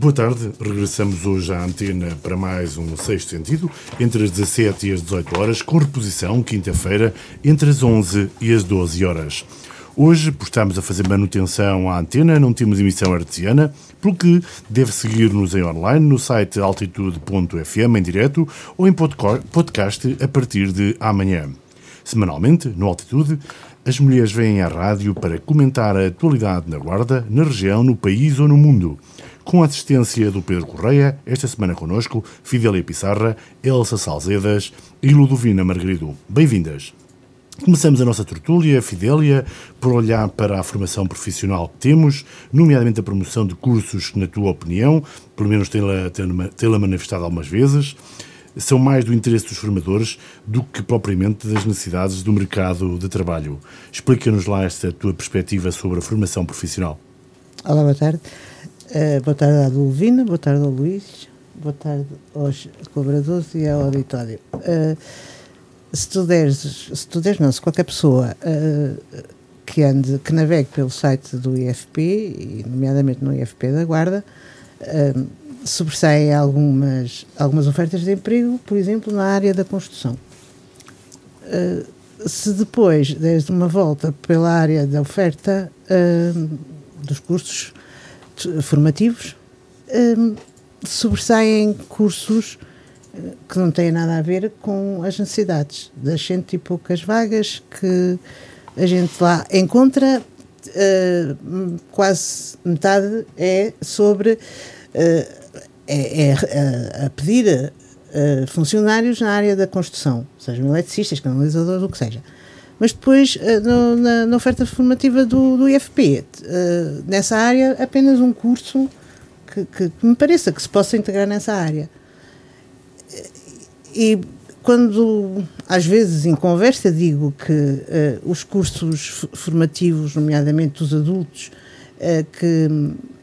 Boa tarde, regressamos hoje à antena para mais um Sexto Sentido, entre as 17 e as 18 horas, com reposição, quinta-feira, entre as 11 e as 12 horas. Hoje, por estarmos a fazer manutenção à antena, não temos emissão artesiana, pelo que deve seguir-nos em online no site altitude.fm em direto ou em podcast a partir de amanhã. Semanalmente, no Altitude, as mulheres vêm à rádio para comentar a atualidade na Guarda, na região, no país ou no mundo com a assistência do Pedro Correia, esta semana connosco, Fidélia Pissarra, Elsa Salzedas e Ludovina Margarido. Bem-vindas! Começamos a nossa tertúlia, Fidélia, por olhar para a formação profissional que temos, nomeadamente a promoção de cursos que, na tua opinião, pelo menos tê-la manifestado algumas vezes, são mais do interesse dos formadores do que propriamente das necessidades do mercado de trabalho. Explica-nos lá esta tua perspectiva sobre a formação profissional. Olá, boa tarde. Uh, boa tarde à Ludovina, boa tarde ao Luís, boa tarde aos colaboradores e ao auditório. Uh, se tu deres, se tu deres não, se qualquer pessoa uh, que ande, que navegue pelo site do IFP, e nomeadamente no IFP da Guarda, uh, sobressaem algumas, algumas ofertas de emprego, por exemplo, na área da construção. Uh, se depois deres uma volta pela área da oferta dos cursos formativos, um, sobressaem cursos eh, que não têm nada a ver com as necessidades das cento e poucas vagas que a gente lá encontra. Uh, quase metade é sobre uh, é, é a pedir uh, funcionários na área da construção, sejam eletricistas, canalizadores, o que seja. Mas depois, eh, no, na, na, oferta formativa do, do IFP, uh, eh, nessa área, apenas um curso que, que, que, me pareça que se possa integrar nessa área. E quando, às vezes, em conversa, digo que uh, os cursos formativos, nomeadamente dos adultos uh, que,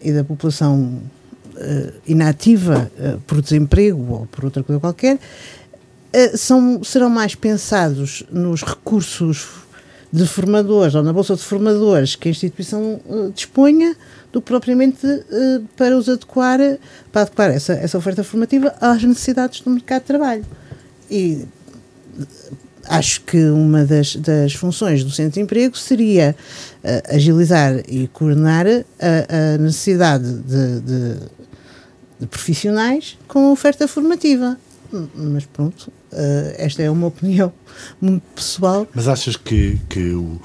e da população inativa por desemprego ou por outra coisa qualquer, são, serão mais pensados nos recursos de formadores ou na bolsa de formadores que a instituição uh, disponha do que propriamente uh, para os adequar, para adequar essa, essa oferta formativa às necessidades do mercado de trabalho. E acho que uma das, das funções do Centro de Emprego seria uh, agilizar e coordenar a, a necessidade de, de, de profissionais com a oferta formativa. Mas pronto, esta é uma opinião muito pessoal. Mas achas que, que o,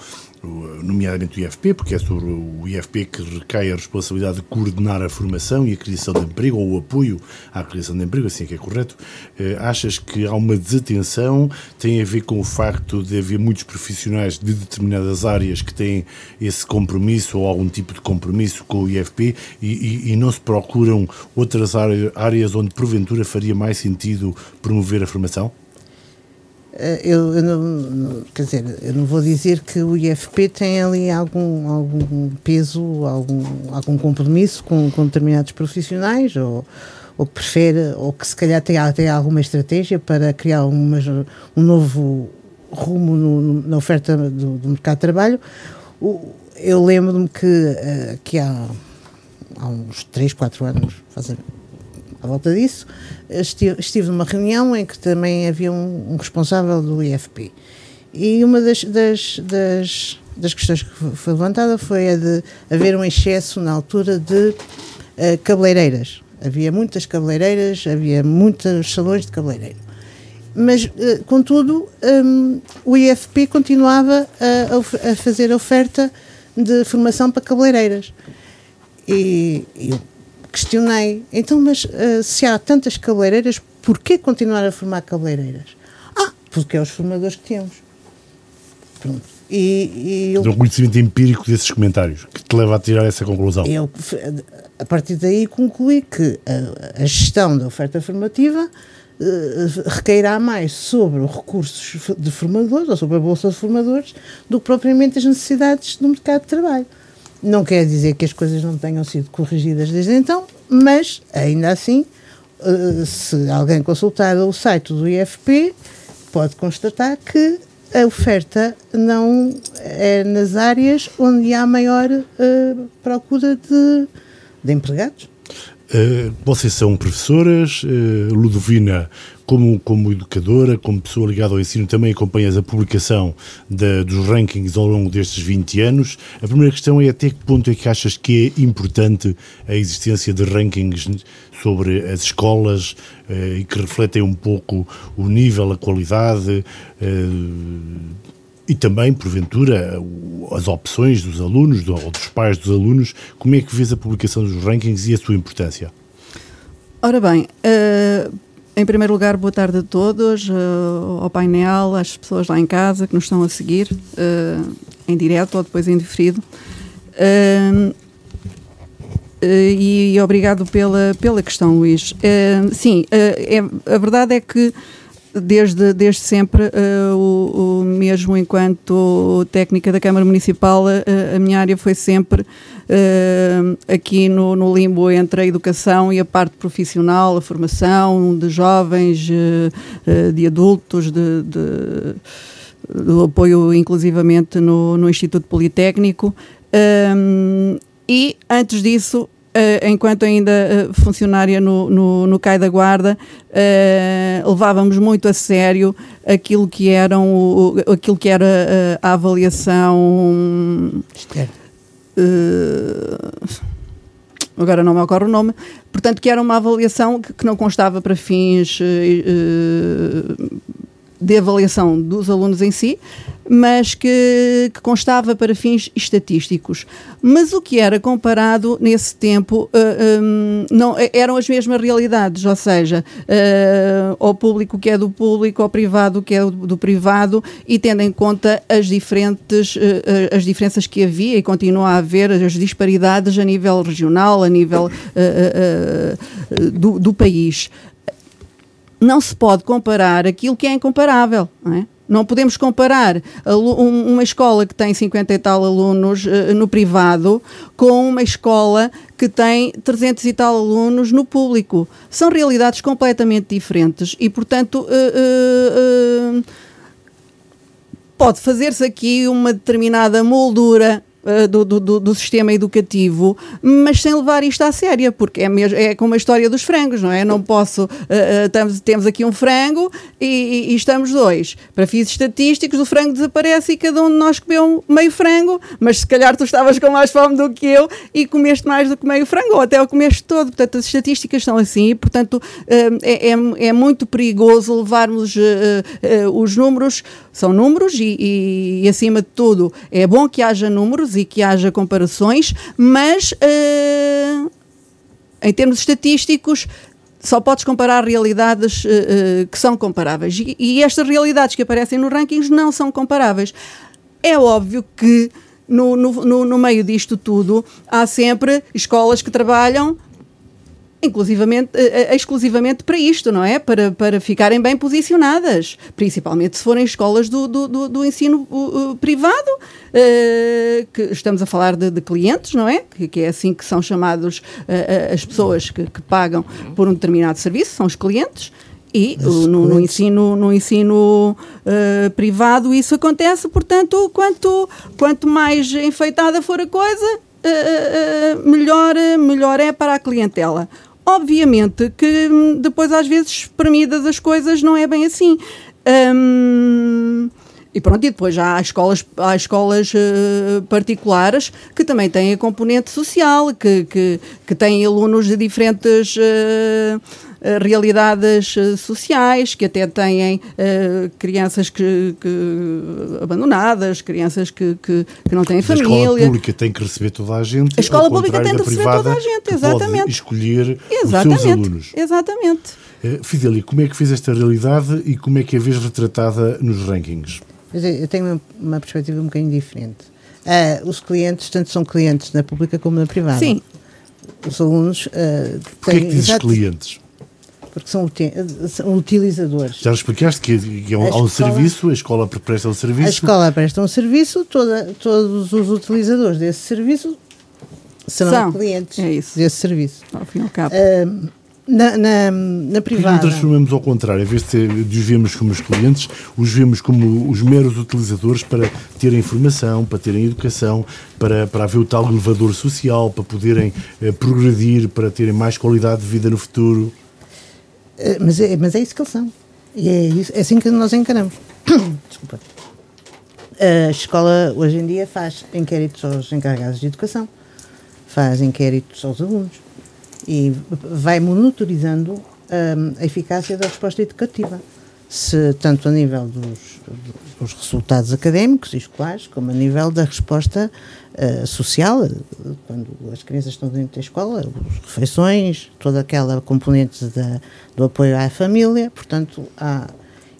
nomeadamente o IFP, porque é sobre o IFP que recai a responsabilidade de coordenar a formação e a criação de emprego, ou o apoio à criação de emprego, assim é que é correto. Eh, achas que há uma desatenção, tem a ver com o facto de haver muitos profissionais de determinadas áreas que têm esse compromisso ou algum tipo de compromisso com o IFP e, e, e não se procuram outras áreas onde porventura faria mais sentido promover a formação? Eh, eu, eu, não, quer dizer, eu não vou dizer que o IFP tem ali algum, algum peso, algum, algum compromisso com, com determinados profissionais, ou, ou que prefere, ou que se calhar tem até alguma estratégia para criar uma, um novo rumo no, na oferta do, do, mercado de trabalho. eu lembro-me que, uh, que há, há uns 3, 4 anos, fazer à volta disso, estive, estive numa reunião em que também havia um, um responsável do IFP. E uma das, das, das, das, questões que foi levantada foi a de haver um excesso na altura de uh, cabeleireiras. Havia muitas cabeleireiras, havia muitos salões de cabeleireiro. Mas, uh, contudo, um, o IFP continuava a, a, fazer oferta de formação para cabeleireiras. E eu questionei, então, mas uh, se há tantas cabeleireiras, porquê continuar a formar cabeleireiras? Ah, porque é os formadores que temos. Pronto. E, e eu, um conhecimento empírico desses comentários que te leva a tirar essa conclusão. Eu, a partir daí, concluí que a, a gestão da oferta formativa uh, recairá mais sobre os recursos de formadores ou sobre a bolsa de formadores do que propriamente as necessidades do mercado de trabalho. Não quer dizer que as coisas não tenham sido corrigidas desde então, mas ainda assim, eh, se alguém consultar o site do IFP, pode constatar que a oferta não é nas áreas onde há maior uh, procura de, de empregados. Uh, vocês são professoras, Ludovina, como, como educadora, como pessoa ligada ao ensino, também acompanhas a publicação de, dos rankings ao longo destes 20 anos. A primeira questão é até que ponto é que achas que é importante a existência de rankings sobre as escolas uh, e que refletem um pouco o nível, a qualidade e também, porventura, as opções dos alunos ou dos pais dos alunos. Como é que vês a publicação dos rankings e a sua importância? Ora bem, uh, em primeiro lugar, boa tarde a todos, uh, ao painel, às pessoas lá em casa que nos estão a seguir, uh, em direto ou depois em diferido. E, e, obrigado pela, pela questão, Luís. sim, é, a verdade é que desde, desde sempre, uh, o, o, mesmo enquanto técnica da Câmara Municipal, uh, a minha área foi sempre uh, aqui no, no, limbo entre a educação e a parte profissional, a formação de jovens, de adultos, de, de, do apoio inclusivamente no, no Instituto Politécnico. e antes disso, Uh, enquanto ainda uh, funcionária no, no, no CAI da Guarda, uh, levávamos muito a sério aquilo que, eram o, aquilo que era a avaliação. agora não me ocorre o nome. Portanto, que era uma avaliação que, que não constava para fins de avaliação dos alunos em si, mas que, que, constava para fins estatísticos. Mas o que era comparado nesse tempo uh, eh, um, não, eram as mesmas realidades, ou seja, uh, ao público que é do público, ao privado que é do, do privado, e tendo em conta as diferentes uh, as diferenças que havia e continua a haver, as disparidades a nível regional, a nível do, do país não se pode comparar aquilo que é incomparável. Não, é? não podemos comparar uma escola que tem 50 e tal alunos uh, no privado com uma escola que tem 300 e tal alunos no público. São realidades completamente diferentes e, portanto, uh, uh, pode fazer-se aqui uma determinada moldura do, do, do, sistema educativo, mas sem levar isto à séria, porque é, mesmo, é como a história dos frangos, não é? Não posso. Uh, temos aqui um frango e, e, e, estamos dois. Para fins estatísticos, o frango desaparece e cada um de nós comeu meio frango, mas se calhar tu estavas com mais fome do que eu e comeste mais do que meio frango, ou até o comeste todo. Portanto, as estatísticas são assim e, portanto, uh, é, é, é, muito perigoso levarmos os números, são números e, e, e, acima de tudo, é bom que haja números e que haja comparações, mas uh, em termos estatísticos só podes comparar realidades uh, que são comparáveis. E, e, estas realidades que aparecem nos rankings não são comparáveis. É óbvio que no, no, no meio disto tudo há sempre escolas que trabalham inclusivamente, uh, exclusivamente para isto, não é? Para, para ficarem bem posicionadas, principalmente se forem escolas do, do, do, do ensino uh, privado, uh, que estamos a falar de, de, clientes, não é? Que, que, é assim que são chamados as pessoas que, que, pagam por um determinado serviço, são os clientes. E no, no, ensino, no ensino privado isso acontece, portanto, quanto, quanto mais enfeitada for a coisa, melhor, melhor é para a clientela. Obviamente que hum, depois, às vezes, espremidas as coisas, não é bem assim. Hum, e pronto, e depois já há escolas, há escolas uh, particulares que também têm a componente social, que, que, que têm alunos de diferentes. Uh, realidades eh, sociais, que até têm uh, crianças que, que, abandonadas, crianças que, que, que não têm a família. A escola pública tem que receber toda a gente. A escola pública tem que receber toda a gente, exatamente. escolher exatamente, os seus alunos. Exatamente. Uh, Fideli, como é que fez esta realidade e como é que a vês retratada nos rankings? Eu tenho uma, perspectiva um bocadinho diferente. Uh, os clientes, tanto são clientes na pública como na privada. Sim. Os alunos. Uh, Porquê que dizes clientes? Porque são, são utilizadores. Já explicaste que, que é um, há um serviço, a escola presta um serviço. A escola presta um serviço, toda, todos os utilizadores desse serviço serão são. clientes é desse serviço. Ao fim e ao cabo. Uh, Na, na, na privada. Porque não transformamos ao contrário, em vez de, de os vermos como os clientes, os vemos como os meros utilizadores para terem informação, para terem educação, para, para haver o tal elevador social, para poderem eh, progredir, para terem mais qualidade de vida no futuro. Eh, mas, é, mas é isso que eles são. E é, isso, é assim que nós encaramos. Desculpa. A escola hoje em dia faz inquéritos aos encarregados de educação, faz inquéritos aos alunos e vai monitorizando um, a eficácia da resposta educativa. Se, tanto a nível dos, dos resultados académicos e escolares, como a nível da resposta uh, social, quando as crianças estão dentro da escola, as refeições, toda aquela componente da, do apoio à família, portanto, há.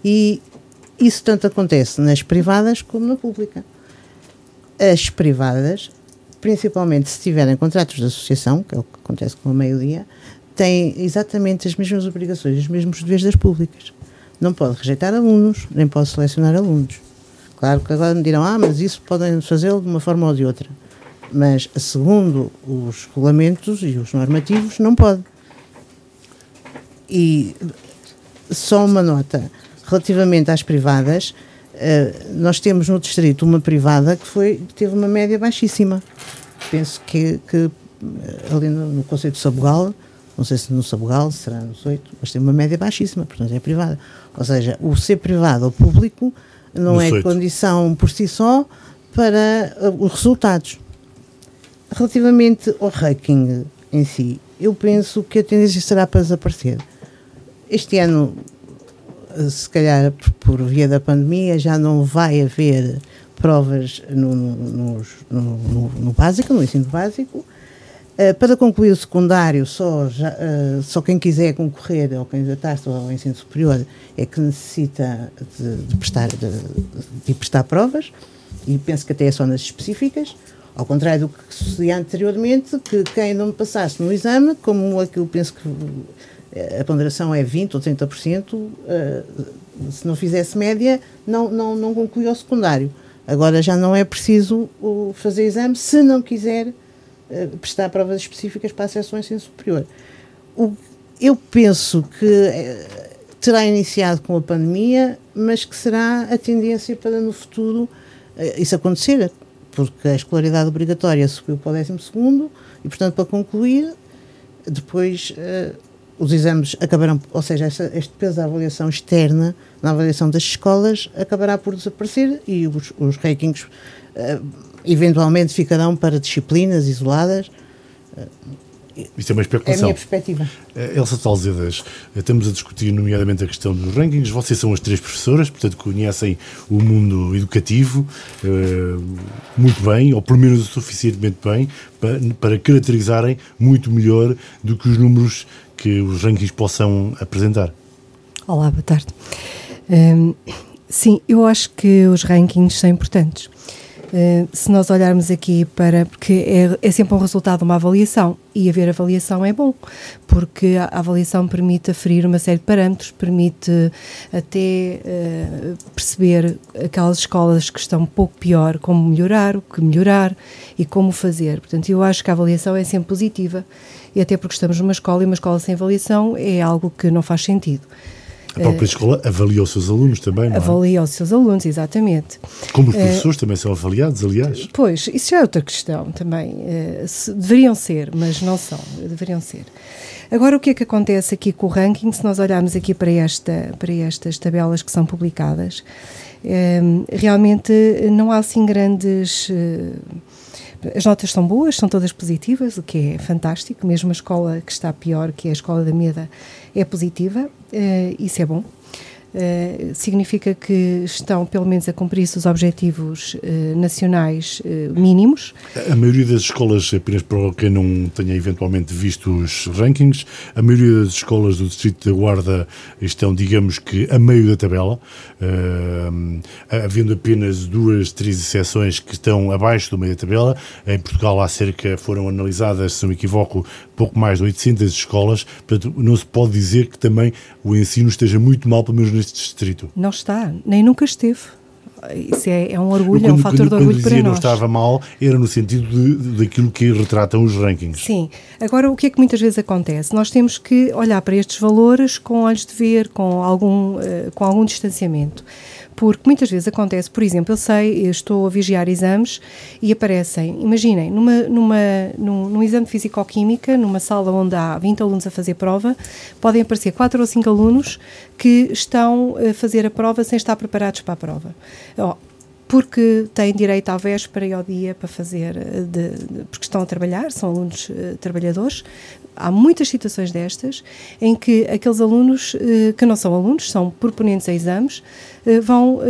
E isso tanto acontece nas privadas como na pública. As privadas principalmente se tiverem contratos de associação, que é o que acontece com a maioria, têm exatamente as mesmas obrigações, os mesmos deveres das públicas. Não pode rejeitar alunos, nem pode selecionar alunos. Claro que agora me dirão, ah, mas isso podem fazê-lo de uma forma ou de outra. Mas, segundo os regulamentos e os normativos, não pode. E só uma nota. Relativamente às privadas, eh, nós temos no distrito uma privada que foi, teve uma média baixíssima. Penso que, que eh, ali no, no de Sabugal, não sei se no Sabugal, será nos oito, mas tem uma média baixíssima, portanto é privada. Ou seja, o ser privado ou público não é condição por si só para uh, os resultados. Relativamente ao ranking em si, eu penso que a tendência será para desaparecer. Este ano se calhar por via da pandemia, já não vai haver provas no, no, no, no básico, no ensino básico. Uh, para concluir o secundário, só, já, uh, só quem quiser concorrer ou candidatar-se ao ensino superior é que necessita de, de prestar, de, de, prestar provas, e penso que até é só nas específicas, ao contrário do que sucedia anteriormente, que quem não passasse no exame, como aquilo penso que eh, a ponderação é 20% ou 30%, uh, eh, se não fizesse média, não, não, não concluía o secundário. Agora já não é preciso fazer exame se não quiser uh, prestar provas específicas para acesso ao ensino superior. O, eu penso que terá iniciado com a pandemia, mas que será a tendência para no futuro isso acontecer, porque a escolaridade obrigatória subiu para o 12 e, portanto, para concluir, depois os exames acabarão, ou seja, este peso da avaliação externa na avaliação das escolas acabará por desaparecer e os, os rankings eventualmente ficarão para disciplinas isoladas. Uh, isso é uma especulação. É a minha perspectiva. Uh, Elsa Talzedas, estamos a discutir nomeadamente a questão dos rankings. Vocês são as três professoras, portanto conhecem o mundo educativo muito bem, ou pelo menos o suficientemente bem, para, caracterizarem muito melhor do que os números que os rankings possam apresentar. Olá, boa tarde. Um, sim, eu acho que os rankings são importantes. Uh, se nós olharmos aqui para. Porque é, é, sempre um resultado uma avaliação e haver avaliação é bom, porque a avaliação permite aferir uma série de parâmetros, permite até uh, perceber aquelas escolas que estão um pouco pior, como melhorar, o que melhorar e como fazer. Portanto, eu acho que a avaliação é sempre positiva e até porque estamos numa escola e uma escola sem avaliação é algo que não faz sentido. A própria escola avalia os seus alunos também, não é? Avalia os seus alunos, exatamente. Como os professores uh, também são avaliados, aliás. Pois, isso já é outra questão também. Se, deveriam ser, mas não são, deveriam ser. Agora, o que é que acontece aqui com o ranking, se nós olharmos aqui para, esta, para estas tabelas que são publicadas, uh, realmente não há assim grandes as notas são boas, são todas positivas, o que é fantástico. Mesmo a escola que está pior, que é a escola da Meda, é positiva, uh, isso é bom. Uh, significa que estão, pelo menos, a cumprir-se os objetivos uh, nacionais mínimos. A maioria das escolas, apenas para quem não tenha eventualmente visto os rankings, a maioria das escolas do Distrito da Guarda estão, digamos que, a meio da tabela, havendo apenas duas, três exceções que estão abaixo do meio da tabela. Em Portugal há cerca, foram analisadas, se não me equivoco, pouco mais de 800 escolas, portanto, não se pode dizer que também o ensino esteja muito mal, pelo menos neste distrito. Não está, nem nunca esteve. isso é, é um orgulho, quando, é um fator de orgulho quando para nós. não estava mal, era no sentido de, daquilo que retratam os rankings. Sim. Agora, o que é que muitas vezes acontece? Nós temos que olhar para estes valores com olhos de ver, com algum, uh, com algum distanciamento. Porque muitas vezes acontece, por exemplo, eu sei, eu estou a vigiar exames e aparecem, imaginem, numa, numa, num, num exame de Fisicoquímica, numa sala onde há 20 alunos a fazer prova, podem aparecer 4 ou 5 alunos que estão a fazer a prova sem estar preparados para a prova. Oh, porque têm direito à véspera e ao dia para fazer, eh, de, de, porque estão a trabalhar, são alunos uh, trabalhadores. Há muitas situações destas em que aqueles alunos uh, que não são alunos, são proponentes a exames, vão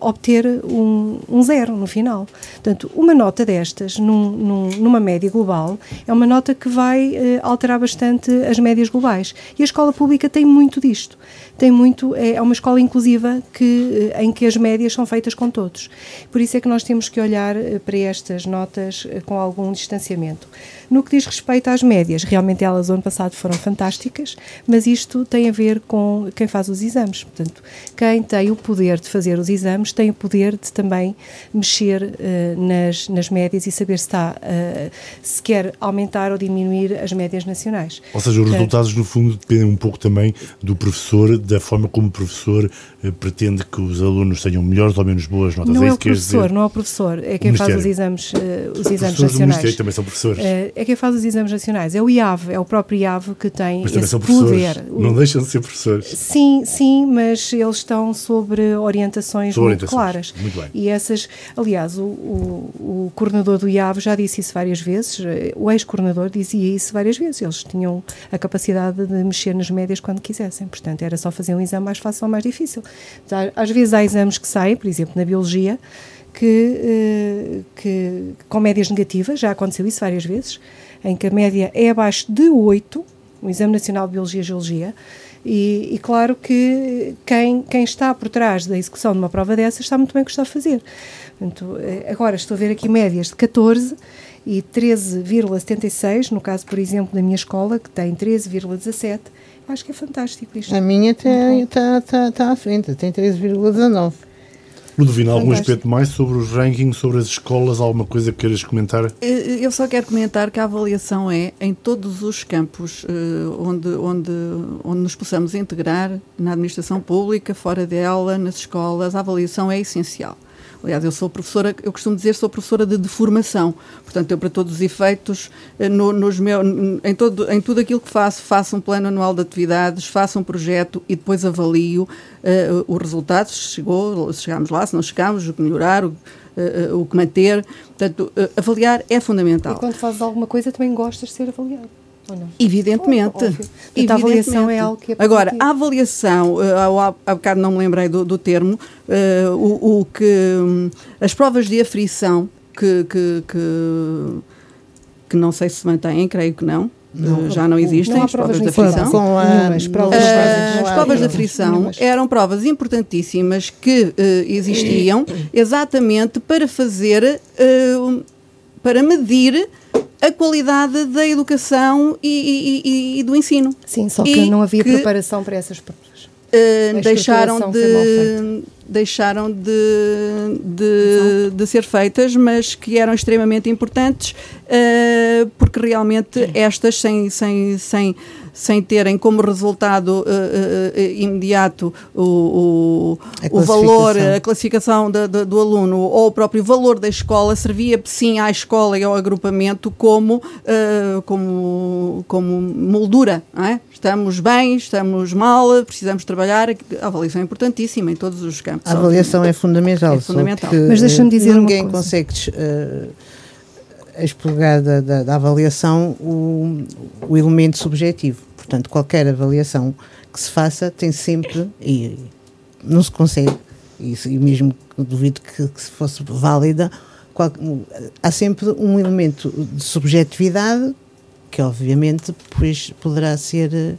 obter um, um, zero no final. Portanto, uma nota destas, num, num, numa média global, é uma nota que vai alterar bastante as médias globais. E a escola pública tem muito disto tem muito, é, é uma escola inclusiva que, em que as médias são feitas com todos. Por isso é que nós temos que olhar eh, para estas notas eh, com algum distanciamento. No que diz respeito às médias, realmente elas ano passado foram fantásticas, mas isto tem a ver com quem faz os exames. Portanto, quem tem o poder de fazer os exames tem o poder de também mexer uh, nas, nas médias e saber se está, uh, se quer aumentar ou diminuir as médias nacionais. Ou seja, os resultados, no fundo, dependem um pouco também do professor, da forma como o professor uh, pretende que os alunos tenham melhores ou menos boas notas. Não é, é o professor, não é o professor, é quem faz os exames, os exames nacionais. também são professores é quem faz os exames nacionais, é o IAV, é o próprio IAV que tem mas esse são poder. Não deixam de ser professores. Sim, sim, mas eles estão sobre orientações sobre muito orientações. claras. Muito bem. E essas, aliás, o, o, o coordenador do IAV já disse isso várias vezes, o ex-coordenador dizia isso várias vezes, eles tinham a capacidade de mexer nas médias quando quisessem, portanto era só fazer um exame mais fácil ou mais difícil. Às vezes há exames que saem, por exemplo, na Biologia, que, eh, que, com médias negativas, já aconteceu isso várias vezes, em que a média é abaixo de 8, o Exame Nacional de Biologia e Geologia, e, e, claro que quem, quem está por trás da execução de uma prova dessas está muito bem o que está a fazer. Portanto, eh, agora estou a ver aqui médias de 14 e 13,76, no caso, por exemplo, da minha escola, que tem 13,17. Acho que é fantástico isto. A minha está tá, tá à frente, tem 13,19. Ludovina, algum aspecto mais sobre os rankings, sobre as escolas, alguma coisa que queiras comentar? Eu só quero comentar que a avaliação é em todos os campos uh, onde, onde, onde nos possamos integrar, na administração pública, fora dela, nas escolas, a avaliação é essencial. Aliás, eu sou professora, eu costumo dizer, sou professora de deformação. Portanto, eu, para todos os efeitos, eh, no, nos meu, em, todo, em tudo aquilo que faço, faço um plano anual de atividades, faço um projeto e depois avalio uh, os resultados. Se chegou, se chegámos lá, se não chegámos, o que melhorar, o, uh, o que manter. Portanto, uh, avaliar é fundamental. E quando fazes alguma coisa, também gostas de ser avaliado. Evidentemente. Oh, Evidentemente. A avaliação é algo que é Agora, a avaliação, uh, há, há bocado não me lembrei do, do termo, uh, o, o, que um, as provas de aflição que, que, que, que, não sei se mantêm, creio que não. Não, já não existem não as provas, provas de aflição. Com a, as provas, uh, as provas de aflição eram provas importantíssimas que existiam exatamente para fazer, para medir a qualidade da educação e, e, e do ensino. Sim, só que não havia que, preparação para essas provas. Uh, deixaram de deixaram de, de, de, ser feitas, mas que eram extremamente importantes, uh, porque realmente estas, sem, sem, sem, sem terem como resultado uh, uh, imediato o, o, o valor, a classificação de, de, do aluno ou o próprio valor da escola, servia sim à escola e ao agrupamento como, como, como moldura. É? Estamos bem, estamos mal, precisamos trabalhar. A avaliação é importantíssima em todos os campos. A avaliação é fundamental. É fundamental. Mas deixa-me dizer Ninguém consegue uh, expurgar da, da, da, avaliação o, o elemento subjetivo. Portanto, qualquer avaliação que se faça tem sempre, e não se consegue, e, e mesmo duvido que, que se fosse válida, qual, há sempre um elemento de subjetividade que obviamente depois poderá ser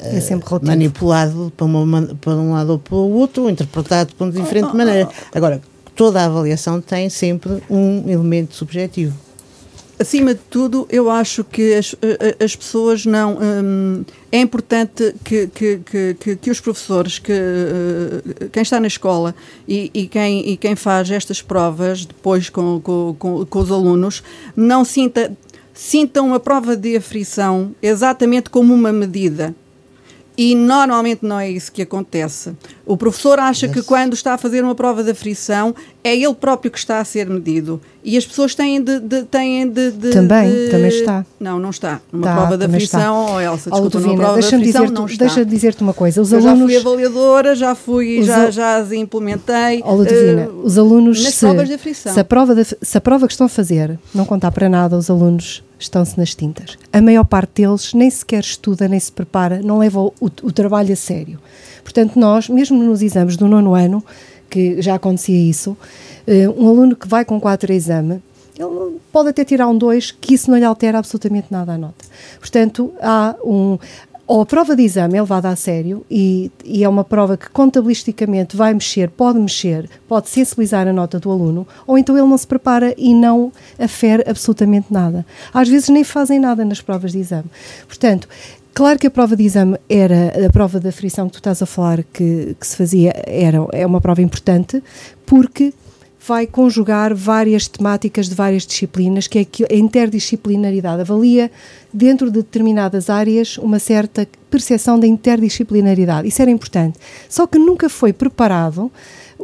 é uh, manipulado para, uma, para um lado ou para o outro, ou interpretado de diferente maneira. Agora, toda a avaliação tem sempre um elemento subjetivo. Acima de tudo, eu acho que as, as pessoas não. Hum, é importante que, que, que, que, os professores, que quem está na escola e, e, quem, e quem faz estas provas depois com, com, com, com os alunos, não sinta, sintam a prova de aflição exatamente como uma medida e normalmente não é isso que acontece. O professor acha yes. que quando está a fazer uma prova de aflição é ele próprio que está a ser medido. E as pessoas têm de. de têm de, de também, de... também está. Não, não está. Numa tá, prova de aflição, ou oh, Elsa, desculpa, numa prova deixa de aflição, dizer não está. Deixa de dizer-te uma coisa. Os Eu alunos... já fui avaliadora, já fui, já, já as implementei. Ludovina, uh, os alunos. Nas se, provas de aflição. Se a prova, de, se a prova que estão a fazer não contar para nada, os alunos estão-se nas tintas. A maior parte deles nem sequer estuda, nem se prepara, não leva o, o trabalho a sério. Portanto, nós, mesmo nos exames do nono ano, que já acontecia isso, uh, um aluno que vai com quatro exame, ele pode até tirar um 2, que isso não lhe altera absolutamente nada a nota. Portanto, há um, ou a prova de exame é levada a sério e, e, é uma prova que contabilisticamente vai mexer, pode mexer, pode sensibilizar a nota do aluno, ou então ele não se prepara e não afere absolutamente nada. Às vezes nem fazem nada nas provas de exame. Portanto, Claro que a prova de exame era a prova da frição que tu estás a falar que, que se fazia, era, é uma prova importante, porque vai conjugar várias temáticas de várias disciplinas, que é a interdisciplinaridade avalia dentro de determinadas áreas uma certa percepção da interdisciplinaridade. Isso era importante. Só que nunca foi preparado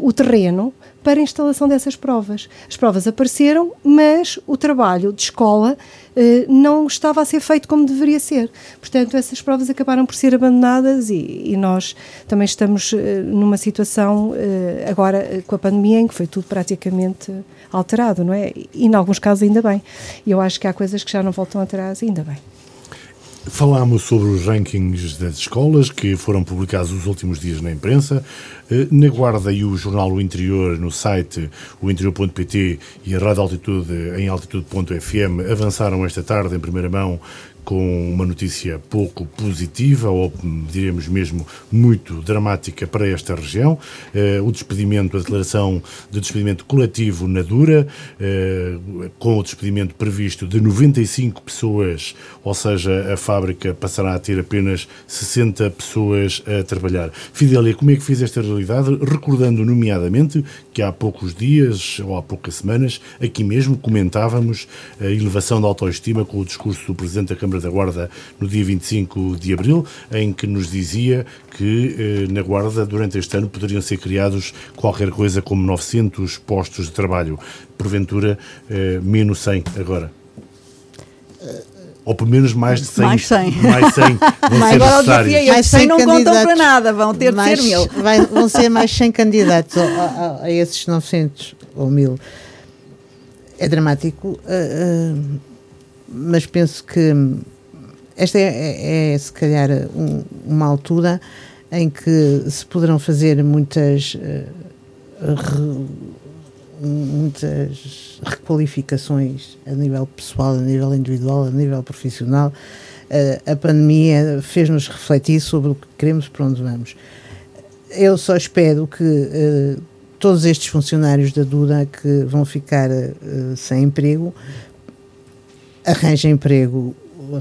o terreno para a instalação dessas provas. As provas apareceram, mas o trabalho de escola eh, não estava a ser feito como deveria ser. Portanto, essas provas acabaram por ser abandonadas e, e nós também estamos eh, numa situação, eh, agora eh, com a pandemia, em que foi tudo praticamente alterado, não é? E, em alguns casos, ainda bem. E eu acho que há coisas que já não voltam atrás, ainda bem. Falámos sobre os rankings das escolas que foram publicados nos últimos dias na imprensa. Eh, na Guarda e o jornal O Interior, no site ointerior.pt e a Rádio Altitude em altitude.fm, avançaram esta tarde em primeira mão com uma notícia pouco positiva, ou diremos mesmo muito dramática para esta região. Eh, o despedimento, a declaração de despedimento coletivo na Dura, eh, com o despedimento previsto de 95 pessoas, ou seja, a fábrica passará a ter apenas 60 pessoas a trabalhar. Fidélia, como é que fiz esta realidade? Recordando, nomeadamente, que há poucos dias, ou há poucas semanas, aqui mesmo comentávamos a elevação da autoestima com o discurso do Presidente da Câmara Câmara da Guarda no dia 25 de abril, em que nos dizia que eh, na Guarda, durante este ano, poderiam ser criados qualquer coisa como 900 postos de trabalho. Porventura, eh, menos 100 agora ou pelo menos mais de 100. Mais 100. Mais 100 vão mais ser agora necessários. Desafio, mais 100 não contam para nada, vão ter mais, de ser mil. Vai, vão ser mais 100 candidatos a, a, a, esses 900 ou 1000. É dramático, uh, uh, mas penso que esta é, é, é se calhar, um, uma altura em que se poderão fazer muitas, uh, re, muitas requalificações a nível pessoal, a nível individual, a nível profissional. Uh, a pandemia fez-nos refletir sobre o que queremos para onde vamos. Eu só espero que uh, todos estes funcionários da Duda que vão ficar sem emprego arranjem emprego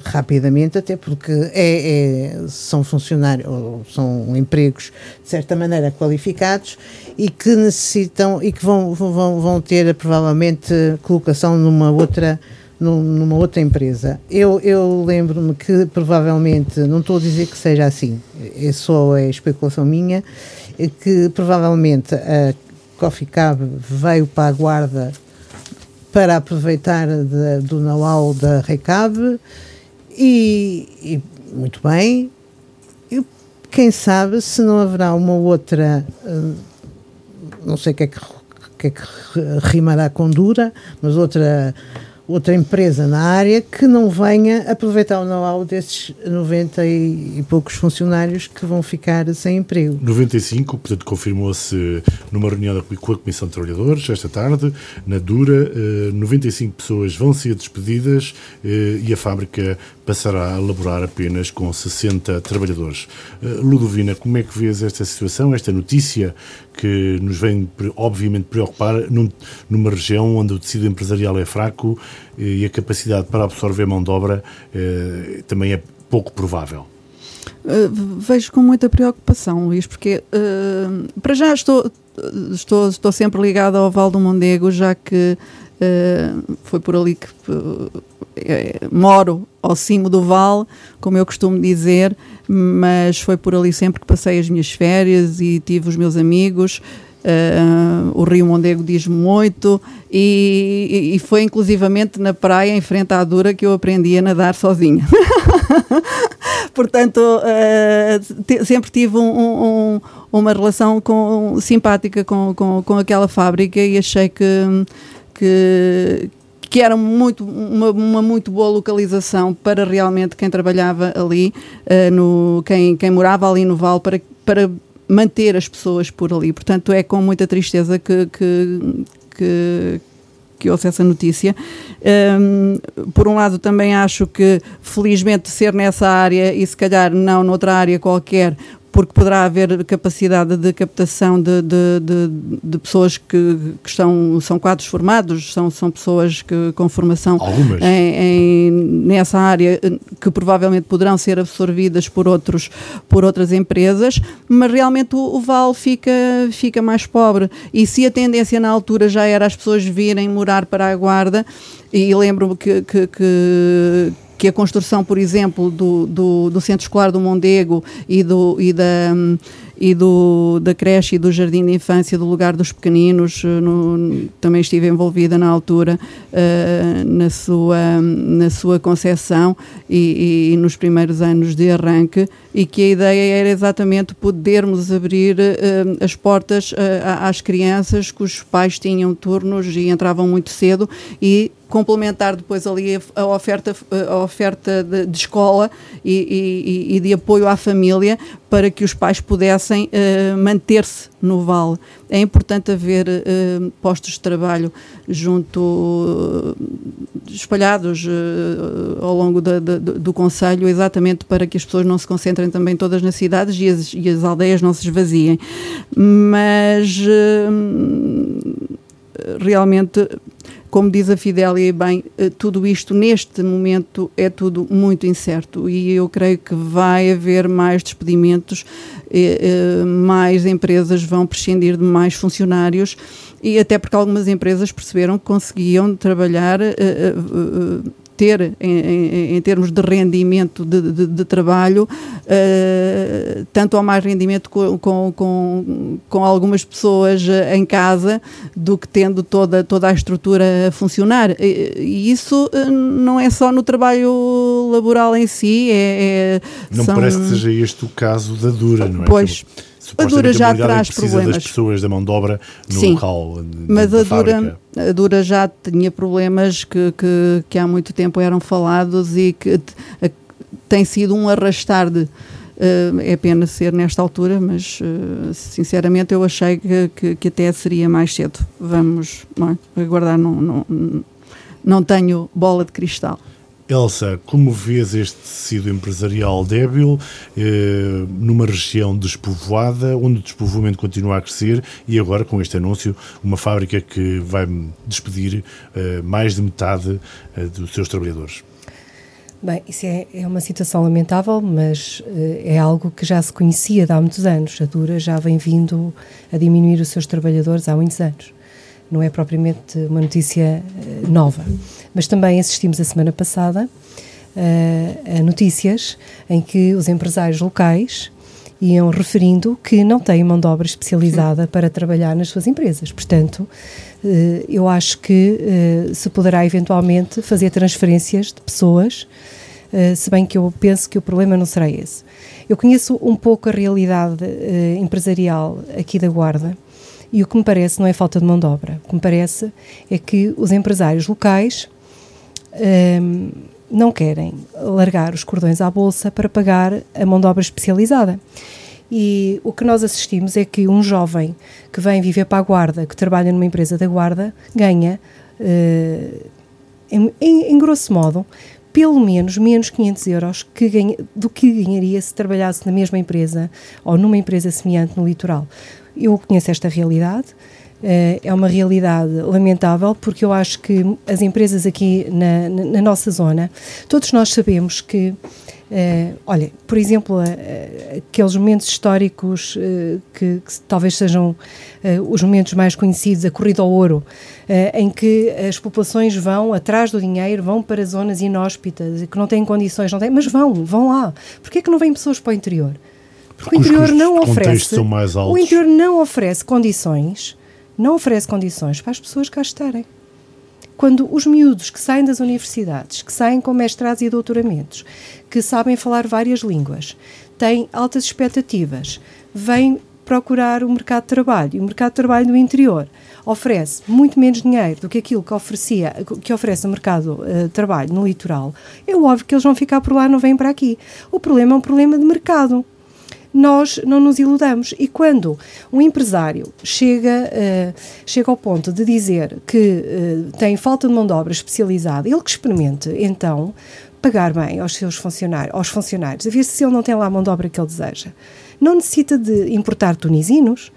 rapidamente, até porque é, é, são funcionários, ou são empregos de certa maneira qualificados e que necessitam e que vão, vão, vão ter provavelmente colocação numa outra numa outra empresa. Eu, eu lembro-me que provavelmente, não estou a dizer que seja assim, é só é especulação minha, que provavelmente a Coffee Cab veio para a guarda para aproveitar de, do know-how da Recab e, e muito bem. E quem sabe se não haverá uma outra, uh, não sei o que é que, que, é que rimará com dura, mas outra outra empresa na área que não venha aproveitar o know-how desses 90 e, poucos funcionários que vão ficar sem emprego. 95, portanto, confirmou-se numa reunião com a Comissão de Trabalhadores esta tarde, na Dura, 95 eh, pessoas vão ser despedidas eh, e a fábrica passará a laborar apenas com 60 trabalhadores. Eh, Ludovina, como é que vês esta situação, esta notícia que nos vem, obviamente, preocupar num, numa região onde o tecido empresarial é fraco e a capacidade para absorver mão de obra também é pouco provável. Uh, vejo com muita preocupação, Luís, porque uh, para já estou, estou, estou sempre ligada ao Val do Mondego, já que uh, foi por ali que moro ao cimo do vale, como eu costumo dizer, mas foi por ali sempre que passei as minhas férias e tive os meus amigos. Uh, o Rio Mondego diz muito e, e, foi inclusivamente na praia em frente à Dura que eu aprendi a nadar sozinha. Portanto, uh, sempre tive um, um, uma relação com, simpática com, com, com aquela fábrica e achei que, que, que era muito, uma, uma, muito boa localização para realmente quem trabalhava ali, uh, no, quem, quem morava ali no Val, para, para manter as pessoas por ali. Portanto, é com muita tristeza que, que, que que ouço essa notícia. Um, por um lado, também acho que, felizmente, ser nessa área e se calhar não noutra área qualquer, porque poderá haver capacidade de captação de, de, de, de pessoas que, que, estão, são quadros formados, são, são pessoas que, com formação em, em, nessa área que provavelmente poderão ser absorvidas por, outros, por outras empresas, mas realmente o, o Val fica, fica mais pobre. E se a tendência na altura já era as pessoas virem morar para a Guarda, e lembro-me que, que, que que a construção, por exemplo, do, do, do Centro Escolar do Mondego e, do, e da e do, da creche e do jardim de infância do lugar dos pequeninos, eh, no, também estive envolvida na altura uh, na, sua, na sua concepção e, e, nos primeiros anos de arranque e que a ideia era exatamente podermos abrir uh, as portas uh, às crianças cujos pais tinham turnos e entravam muito cedo e complementar depois ali a, oferta, a oferta de, de escola e, e, e, de apoio à família para que os pais pudessem uh, manter-se no vale. É importante haver uh, postos de trabalho junto, uh, espalhados ao longo da, da, do Conselho, exatamente para que as pessoas não se concentrem também todas nas cidades e as, e as aldeias não se esvaziem. Mas realmente como diz a Fidélia bem, eh, tudo isto neste momento é tudo muito incerto e eu creio que vai haver mais despedimentos, eh, eh, mais empresas vão prescindir de mais funcionários e até porque algumas empresas perceberam que conseguiam trabalhar ter em, em, em, termos de rendimento de, de, de trabalho, uh, tanto ou mais rendimento com, com, com, algumas pessoas eh, em casa do que tendo toda, toda a estrutura a funcionar. E, e isso uh, não é só no trabalho laboral em si, é, é não são... parece que seja este o caso da Dura, não é? Pois. A Dura já traz problemas. das pessoas da mão de obra no Sim, local mas a Dura, a Dura já tinha problemas que, que, que há muito tempo eram falados e que a, tem sido um arrastar de Uh, é pena ser nesta altura, mas uh, sinceramente eu achei que, que, que, até seria mais cedo. Vamos não é? aguardar, não, não, não tenho bola de cristal. Elsa, como vês este tecido empresarial débil eh, numa região despovoada, onde o despovoamento continua a crescer e agora com este anúncio, uma fábrica que vai despedir eh, mais de metade eh, dos seus trabalhadores? Bem, isso é, é uma situação lamentável, mas eh, é algo que já se conhecia de há muitos anos. A Dura já vem vindo a diminuir os seus trabalhadores há muitos anos não é propriamente uma notícia eh, nova. Mas também assistimos a semana passada uh, a notícias em que os empresários locais iam referindo que não têm mão de obra especializada Sim. para trabalhar nas suas empresas. Portanto, uh, eu acho que uh, se poderá eventualmente fazer transferências de pessoas, se bem que eu penso que o problema não será esse. Eu conheço um pouco a realidade empresarial aqui da Guarda e o que me parece não é falta de mão de obra. O que me parece é que os empresários locais um, não querem largar os cordões à bolsa para pagar a mão de obra especializada. E o que nós assistimos é que um jovem que vem viver para a Guarda, que trabalha numa empresa da Guarda, ganha, uh, em, em, grosso modo, pelo menos menos 500 euros que ganha, do que ganharia se trabalhasse na mesma empresa ou numa empresa semelhante no litoral. Eu conheço esta realidade, é uma realidade lamentável, porque eu acho que as empresas aqui na, na, nossa zona, todos nós sabemos que Uh, olha, por exemplo, uh, aqueles momentos históricos uh, que, que, talvez sejam os momentos mais conhecidos, a corrida ao ouro, em que as populações vão atrás do dinheiro, vão para zonas inóspitas, que não têm condições, não têm, mas vão, vão lá. Porquê é que não vêm pessoas para o interior? Porque, Porque o interior não oferece. O interior não oferece condições, não oferece condições para as pessoas cá estarem quando os miúdos que saem das universidades, que saem com mestrados e doutoramentos, que sabem falar várias línguas, têm altas expectativas, vêm procurar o mercado de trabalho e o mercado de trabalho no interior oferece muito menos dinheiro do que aquilo que oferecia que oferece o mercado uh, de trabalho no litoral, é óbvio que eles vão ficar por lá, não vêm para aqui. O problema é um problema de mercado nós não nos iludamos. E quando um empresário chega, uh, chega ao ponto de dizer que uh, tem falta de mão de obra especializada, ele que experimente, então, pagar bem aos seus funcionários, aos funcionários, a ver se ele não tem lá a mão de obra que ele deseja. Não necessita de importar tunisinos,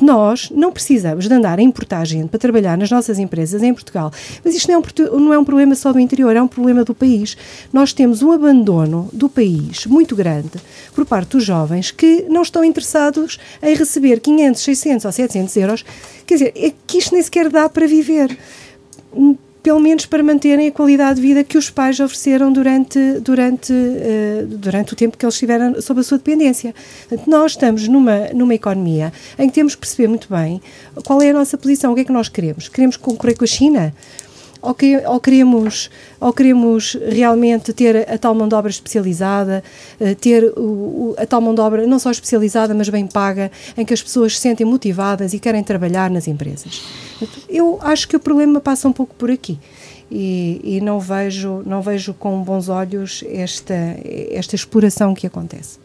nós não precisamos de andar a importar gente para trabalhar nas nossas empresas em Portugal. Mas isto não é, um, não é um problema só do interior, é um problema do país. Nós temos um abandono do país muito grande por parte dos jovens que não estão interessados em receber 500, 600 ou 700 euros. Quer dizer, é que isto nem sequer dá para viver pelo menos para manterem a qualidade de vida que os pais ofereceram durante, durante, uh, durante o tempo que eles estiveram sob a sua dependência. Portanto, nós estamos numa, numa economia em que temos que perceber muito bem qual é a nossa posição, o que é que nós queremos. Queremos concorrer com a China? Ou, que, ou, queremos, ou queremos realmente ter a tal mão de obra especializada, eh, ter a tal mão de obra não só especializada, mas bem paga, em que as pessoas se sentem motivadas e querem trabalhar nas empresas. Eu acho que o problema passa um pouco por aqui e, e, não vejo não vejo com bons olhos esta esta exploração que acontece.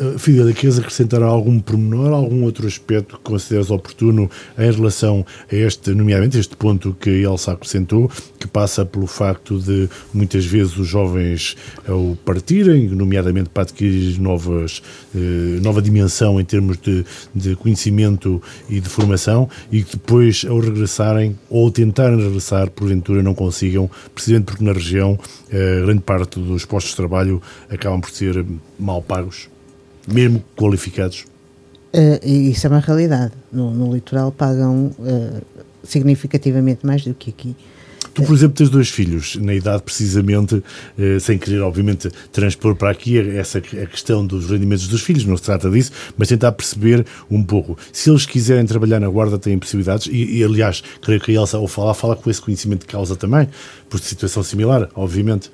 Eh, Fidel, queres acrescentar algum pormenor, algum outro aspecto que consideras oportuno em relação a este, nomeadamente este ponto que Elsa acrescentou, que passa pelo facto de muitas vezes os jovens ao partirem, nomeadamente para adquirir novas eh, nova dimensão em termos de, de conhecimento e de formação e que depois ao regressarem ou tentarem regressar porventura não consigam consigam, precisamente porque na região eh, grande parte dos postos de trabalho acabam por ser mal pagos, mesmo qualificados. Uh, isso é uma realidade. No, no litoral pagam uh, significativamente mais do que aqui. Tu, por exemplo, tens dois filhos, na idade precisamente, eh, sem querer, obviamente, transpor para aqui essa a questão dos rendimentos dos filhos, não se trata disso, mas tentar perceber um pouco. Se eles quiserem trabalhar na guarda, têm possibilidades, e, e aliás, creio que a Elsa, ao falar, fala com esse conhecimento de causa também, por situação similar, obviamente.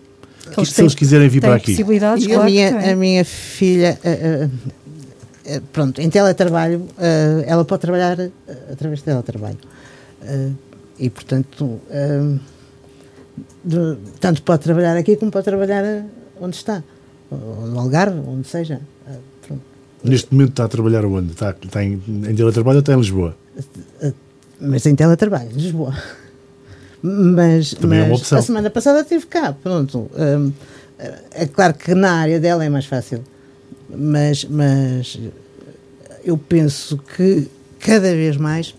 Eles se têm, eles quiserem vir para aqui. Possibilidades, claro a, minha, a minha filha. Uh, uh, pronto, em teletrabalho, ela pode trabalhar através de teletrabalho. e, portanto, de, tanto pode trabalhar aqui como pode trabalhar onde está, no Algarve, onde seja. Ah, pronto. Neste momento está a trabalhar onde? Está, está em, em teletrabalho ou está em Lisboa? Ah, mas em teletrabalho, Lisboa. Mas, Também mas é uma opção. a semana passada estive cá, pronto. Um, é claro que na área dela é mais fácil, mas, mas eu penso que cada vez mais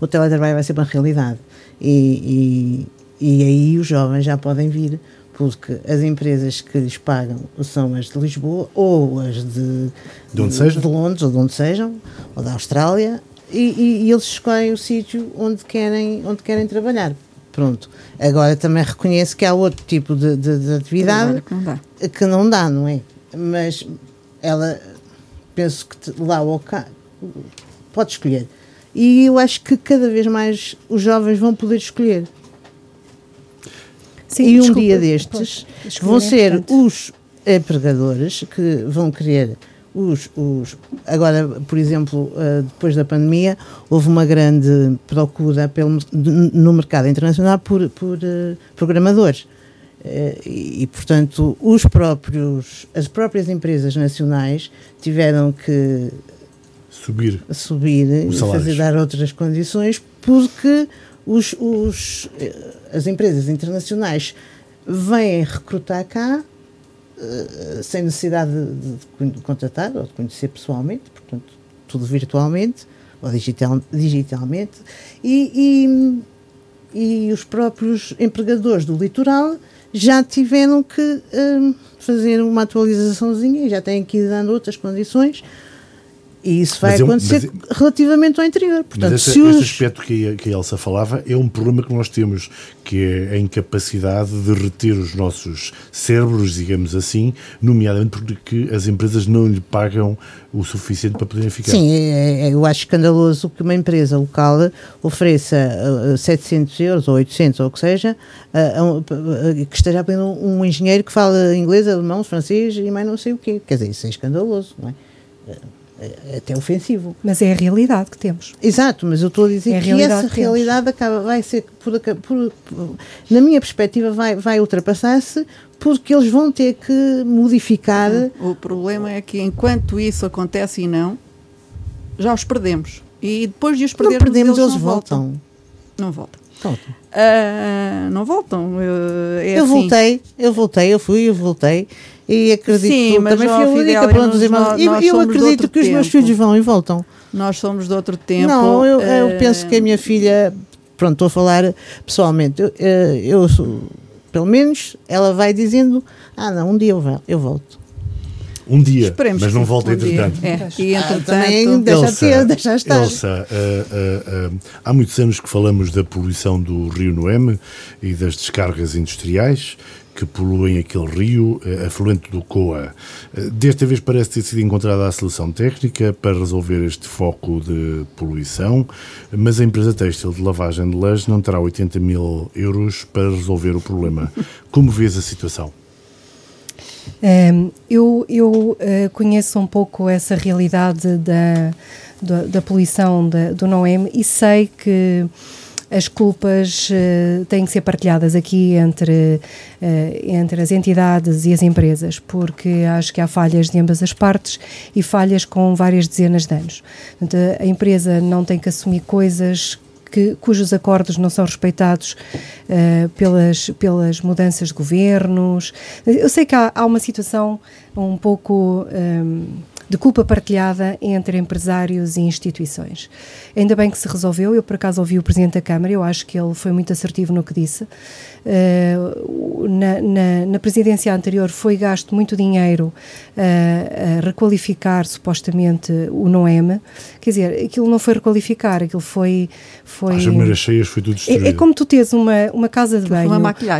o teletrabalho vai ser uma realidade. E, e aí os jovens já podem vir, porque as empresas que lhes pagam são as de Lisboa ou as de, de, onde seja? de Londres ou de onde sejam, ou da Austrália, e, e, e eles escolhem o sítio onde querem, onde querem trabalhar. Pronto. Agora também reconheço que há outro tipo de, de, de atividade que não, dá. que não dá, não é? Mas ela, penso que lá ou cá, pode escolher. E eu acho que cada vez mais os jovens vão poder escolher. Sim, e um desculpa, dia destes vão é ser os empregadores que vão querer os, os, agora, por exemplo, uh, depois da pandemia, houve uma grande procura pelo, no mercado internacional por, por uh, programadores. E, portanto, os próprios, as próprias empresas nacionais tiveram que subir, subir e fazer dar outras condições porque os, os, eh, as empresas internacionais vêm recrutar cá uh, sem necessidade de, de, contratar ou de conhecer pessoalmente, portanto, tudo virtualmente, ou digital, digitalmente, e, e, e, os próprios empregadores do litoral já tiveram que um, fazer uma atualizaçãozinha e já têm que ir dando outras condições e isso vai acontecer mas, relativamente ao interior. Portanto, mas esse, se os... esse aspecto que a, que a Elsa falava é um problema que nós temos, que é a incapacidade de reter os nossos cérebros, digamos assim, nomeadamente porque as empresas não lhe pagam o suficiente para poderem ficar. Sim, é, é, eu acho escandaloso que uma empresa local ofereça uh, 700 euros ou 800 ou o que seja, uh, uh, que esteja apenas um engenheiro que fala inglês, alemão, francês e mais não sei o quê. Quer dizer, isso é escandaloso, não é? É até ofensivo. Mas é a realidade que temos. Exato, mas eu estou a dizer é que essa que realidade acaba, vai ser, por, por, por, na minha perspectiva, vai, vai ultrapassar-se porque eles vão ter que modificar. O problema é que enquanto isso acontece e não, já os perdemos. E depois de os perdermos, não perdemos, eles, eles voltam. voltam. Não voltam. Uh, não voltam. Uh, é eu assim. voltei, eu voltei, eu fui, eu voltei e acredito Sim, mas também fui a única pronto, os irmãos. Nós, nós eu acredito que tempo. os meus filhos vão e voltam. Nós somos de outro tempo. Não, eu, eu uh... penso que a minha filha, pronto, estou a falar pessoalmente, eu, eh, eu, pelo menos ela vai dizendo, ah não, um dia eu, eu volto. Um dia, Esperemos mas não volta um entretanto. É. E entretanto, ah, também deixa, Elsa, ter, deixa estar. Elsa, uh, uh, uh, há muitos anos que falamos da poluição do Rio Noeme e das descargas industriais que poluem aquele rio, eh, afluente do Coa. Eh, desta vez parece ter sido encontrada a solução técnica para resolver este foco de poluição, mas a empresa têxtil de lavagem de lãs não terá 80 mil euros para resolver o problema. Como vês a situação? Um, eu, eu uh, conheço um pouco essa realidade da, da, da poluição da, do NOEM e sei que as culpas uh, têm que ser partilhadas aqui entre, uh, entre as entidades e as empresas, porque acho que há falhas de ambas as partes e falhas com várias dezenas de anos. Portanto, a empresa não tem que assumir coisas que, cujos acordos não são respeitados uh, pelas, pelas mudanças de governos. Eu sei que há, há uma situação um pouco. Um, de culpa partilhada entre empresários e instituições. Ainda bem que se resolveu, eu por acaso ouvi o Presidente da Câmara, eu acho que ele foi muito assertivo no que disse. Uh, na, na, na, presidência anterior foi gasto muito dinheiro uh, a requalificar supostamente o NOEM, quer dizer, aquilo não foi requalificar, aquilo foi... foi As primeiras cheias foi tudo destruído. É, é, como tu tens uma, uma casa de banho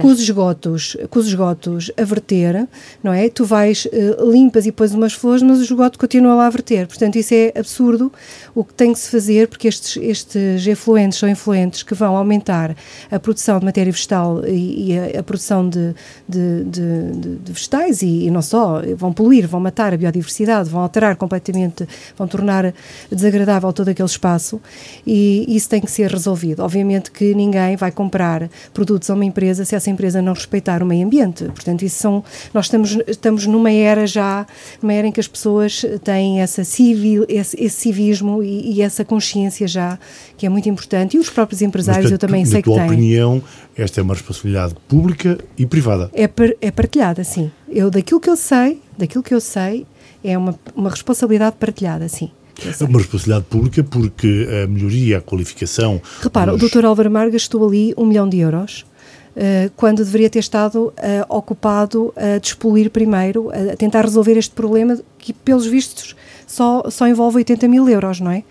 com os, esgotos, com os esgotos a verter, não é? Tu vais, uh, limpas e pões umas flores, mas o esgoto continua lá a verter. Portanto, isso é absurdo o que tem que se fazer, porque estes, estes efluentes são influentes que vão aumentar a produção de matéria vegetal e, e a, a, produção de, de, de, de vegetais e, e, não só, vão poluir, vão matar a biodiversidade, vão alterar completamente, vão tornar desagradável todo aquele espaço e isso tem que ser resolvido. Obviamente que ninguém vai comprar produtos a uma empresa se essa empresa não respeitar o meio ambiente. Portanto, isso são, nós estamos, estamos numa era já, numa era em que as pessoas têm essa civil, esse, esse civismo e, e, essa consciência já, que é muito importante. E os próprios empresários, Mas, eu também sei que têm. Na tua opinião, esta é uma responsabilidade pública e privada? É, par, é partilhada, sim. Eu, daquilo que eu sei, daquilo que eu sei, é uma, uma responsabilidade partilhada, sim. É uma responsabilidade pública porque a melhoria, a qualificação. Repara, dos... o Dr. Álvaro Marga estou ali um milhão de euros. Uh, quando deveria ter estado uh, ocupado a despoluir primeiro, a tentar resolver este problema que, pelos vistos, só, só envolve 80 mil euros, não é?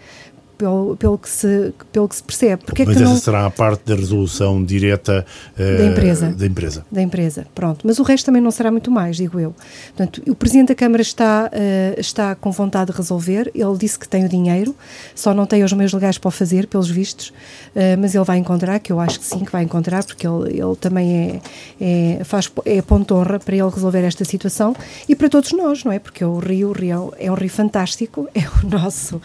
Pelo, pelo, que, se, pelo que se percebe. Porque Mas é essa não... será a parte da resolução direta uh, da, empresa. da empresa. Da empresa, pronto. Mas o resto também não será muito mais, digo eu. Portanto, o Presidente da Câmara está, uh, está com vontade de resolver, ele disse que tem o dinheiro, só não tem os meios legais para o fazer, pelos vistos, uh, mas ele vai encontrar, que eu acho que sim, que vai encontrar, porque ele, ele também é, é, faz, é ponto honra para ele resolver esta situação e para todos nós, não é? Porque o Rio, o Rio é um rio fantástico, é o nosso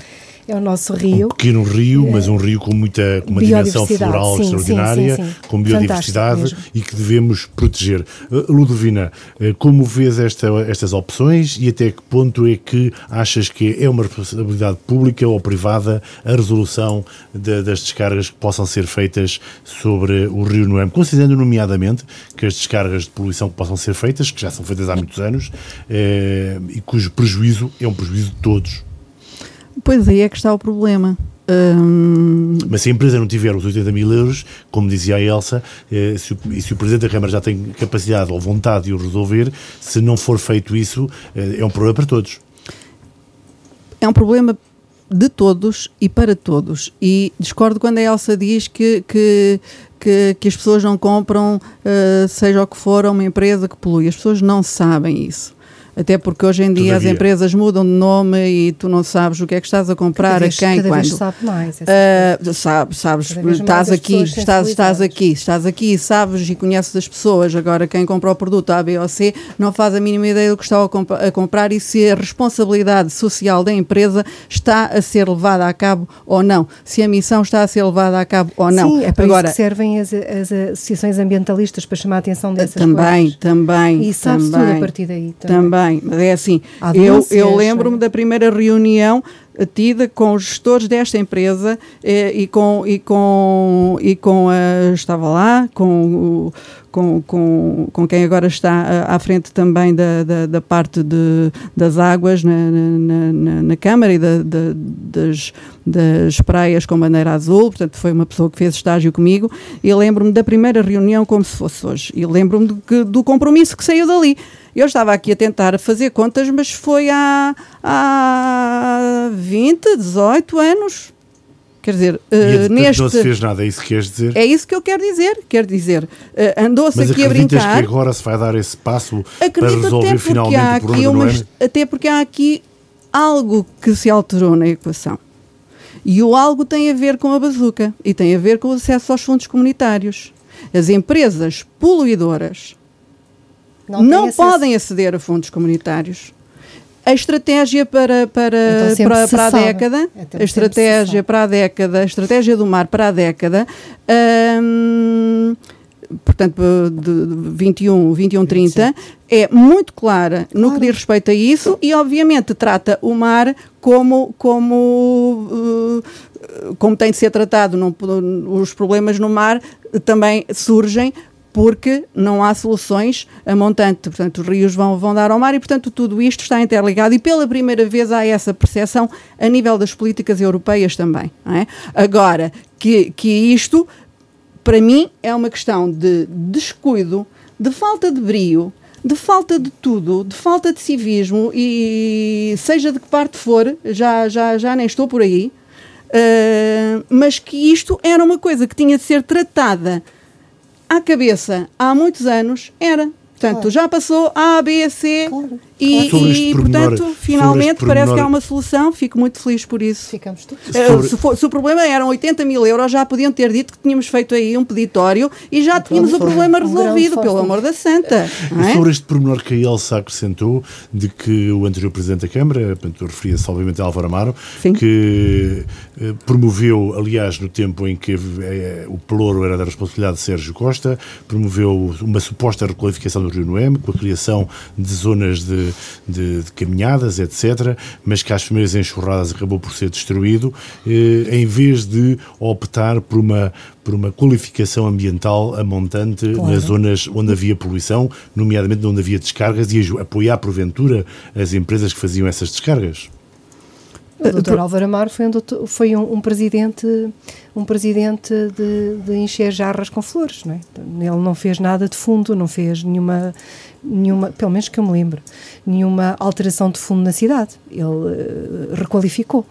é o nosso rio. Um pequeno rio, mas um rio com muita com uma dimensão floral sim, extraordinária, sim, sim, com biodiversidade e que devemos proteger. Uh, Ludovina, uh, como vês esta, estas opções e até que ponto é que achas que é uma responsabilidade pública ou privada a resolução de, das descargas que possam ser feitas sobre o rio Noem, considerando nomeadamente que as descargas de poluição que possam ser feitas, que já são feitas há muitos anos, eh, e cujo prejuízo é um prejuízo de todos. Pois aí é que está o problema. Hum, Mas se a empresa não tiver os 80 mil euros, como dizia a Elsa, eh, se o, e se o Presidente da Câmara já tem capacidade ou vontade de o resolver, se não for feito isso, eh, é um problema para todos. é um problema de todos e para todos. E discordo quando a Elsa diz que, que, que, que as pessoas não compram, eh, seja o que for, a uma empresa que polui. As pessoas não sabem isso. Até porque hoje em dia Todavia. as empresas mudam de nome e tu não sabes o que é que estás a comprar, cada vez, a quem, cada quando. vez sabe mais. Ah, coisa. sabes, estás aqui, estás, estás aqui, estás aqui, sabes e conheces as pessoas. Agora, quem compra o produto A, B ou C não faz a mínima ideia do que está a, comp- a comprar e se a responsabilidade social da empresa está a ser levada a cabo ou não. Se a missão está a ser levada a cabo ou não. Sim, é para Agora, isso que servem as, as associações ambientalistas para chamar a atenção dessas também, coisas. também, E sabe-se tudo também. a partir daí. Também. Também, mas é assim, eu, eu lembro-me da primeira reunião eh, tida com os gestores desta empresa eh, e com e com e com a estava lá com com, com, com quem agora está ah, à frente também da, da, da parte de, das águas na, na, na, na Câmara e da, da- das, das praias com bandeira azul, portanto foi uma pessoa que fez estágio comigo e lembro-me da primeira reunião como se fosse hoje e lembro-me do, do compromisso que saiu dali. Eu estava aqui a tentar fazer contas, mas foi há, há 20, 18 anos. Quer dizer, entretanto neste. não se fez nada, é isso que queres dizer? É isso que eu quero dizer. Quero dizer, eh, andou-se aqui a brincar. que agora se vai dar esse passo para Acredito resolver até porque finalmente há o problema umas, Noemi? até porque há aqui algo que se alterou na equação. E o algo tem a ver com a bazuca e tem a ver com o acesso aos fundos comunitários. As empresas poluidoras não, acesso. podem aceder a fundos comunitários. A estratégia para, para, Então para, para a década, Então a se estratégia para a década, a estratégia do mar para a década, hum, portanto, de de 21, 21, 30, é muito clara no que diz respeito a isso e, obviamente, trata o mar como, como, eh, como tem de ser tratado. Não, os problemas no mar também surgem porque não há soluções a montante. Portanto, os rios vão, vão dar ao mar e, portanto, tudo isto está interligado e pela primeira vez há essa percepção a nível das políticas europeias também. é? Agora, que, que isto, para mim, é uma questão de descuido, de falta de brio, de falta de tudo, de falta de civismo e seja de que parte for, já, já, já nem estou por aí, eh, mas que isto era uma coisa que tinha de ser tratada à cabeça há muitos anos, era. Portanto, Claro. já passou A, B, C Claro, e, Sobre e, portanto, finalmente parece que há uma solução. Fico muito feliz por isso. Ficamos todos. Eh, se, for- se o problema eram 80 mil euros, já podiam ter dito que tínhamos feito aí um peditório e já tínhamos o problema um resolvido, pelo amor da santa. E é? sobre este pormenor que a Elsa acrescentou, de que o anterior Presidente da Câmara, portanto, referia-se obviamente a Álvaro Amaro, Sim. que eh, promoveu, aliás, no tempo em que eh, o pelouro era da responsabilidade de Sérgio Costa, promoveu uma suposta requalificação do Rio Noeme, com a criação de zonas de, de- de caminhadas, etc., mas que às primeiras enxurradas acabou por ser destruído, eh, em vez de optar por uma, por uma qualificação ambiental a montante Claro. nas zonas onde havia poluição, nomeadamente onde havia descargas, e apoiar, porventura, as empresas que faziam essas descargas. O doutor Álvaro Amaro foi um, doutor- foi um, um presidente, um presidente de, de encher jarras com flores, não é? Ele não fez nada de fundo, não fez nenhuma, nenhuma, pelo menos que eu me lembro, nenhuma alteração de fundo na cidade. Ele eh, requalificou.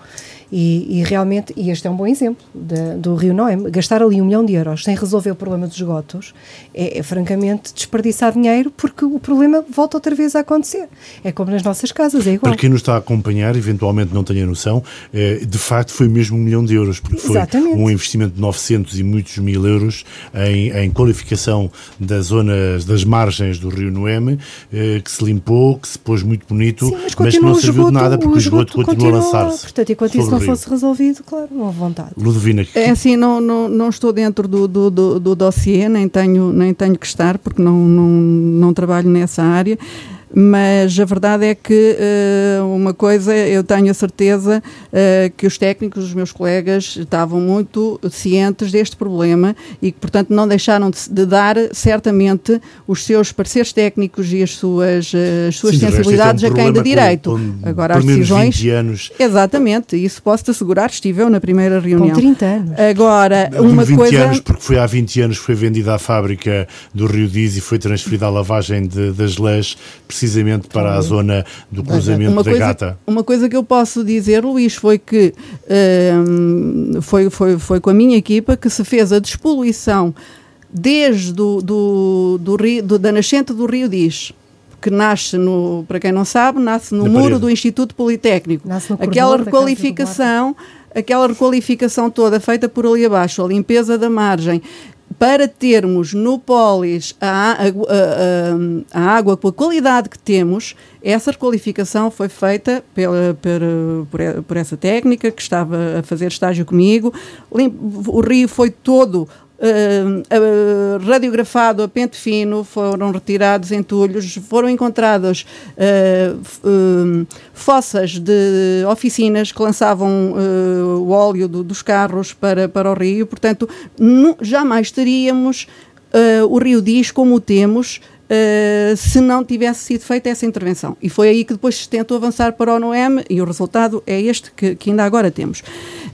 E, e realmente, e este é um bom exemplo da- do Rio Noem, gastar ali um milhão de euros sem resolver o problema dos esgotos é, é francamente desperdiçar dinheiro porque o problema volta outra vez a acontecer. É como nas nossas casas, é igual. Para quem nos está a acompanhar, eventualmente não tenha noção, eh, de facto foi mesmo um milhão de euros, porque foi Exatamente. um investimento de 900 e muitos mil euros em, em qualificação das zonas, das margens do Rio Noeme, eh, que se limpou, que se pôs muito bonito, Sim, mas que continua não serviu de esgoto, nada porque o esgoto, continua, a lançar-se. Portanto, enquanto isso não. Fosse resolvido, claro, não houve vontade. Ludovina, É assim, não, não, não estou dentro do, do, do, do dossiê, nem tenho, nem tenho que estar, porque não, não, não trabalho nessa área. Mas a verdade é que uh, uma coisa eu tenho a certeza uh, que os técnicos, os meus colegas, estavam muito cientes deste problema e que, portanto, não deixaram de, de dar certamente os seus pareceres técnicos e as suas, uh, as suas Sim, sensibilidades é um a quem de direito. Com, com, Agora, as decisões. 20 anos. Exatamente, isso posso-te assegurar, estive eu na primeira reunião. Com 30 anos. Agora, uma 20 coisa. anos, porque foi há 20 anos que foi vendida à fábrica do Rio Diz e foi transferida à lavagem de, das lãs, precisamente para a zona do cruzamento uma da coisa, Gata. Uma coisa que eu posso dizer, Luís, foi que uh, foi, foi, foi com a minha equipa que se fez a despoluição desde do, do, do, rio, do da nascente do Rio Diz que nasce no, para quem não sabe, nasce no Na muro parede. do Instituto Politécnico. Aquela requalificação, aquela requalificação toda feita por ali abaixo, a limpeza da margem, para termos no Polis a, a, a, a, água com a qualidade que temos, essa requalificação foi feita pela, pela, por, por essa técnica que estava a fazer estágio comigo. O rio foi todo uh, radiografado a pente fino, foram retirados entulhos, foram encontradas uh, fossas de oficinas que lançavam o óleo do, dos carros para, para o rio, portanto, jamais teríamos o Rio Diz como o temos Uh, se não tivesse sido feita essa intervenção. E foi aí que depois se tentou avançar para o ONUM e o resultado é este que, que ainda agora temos.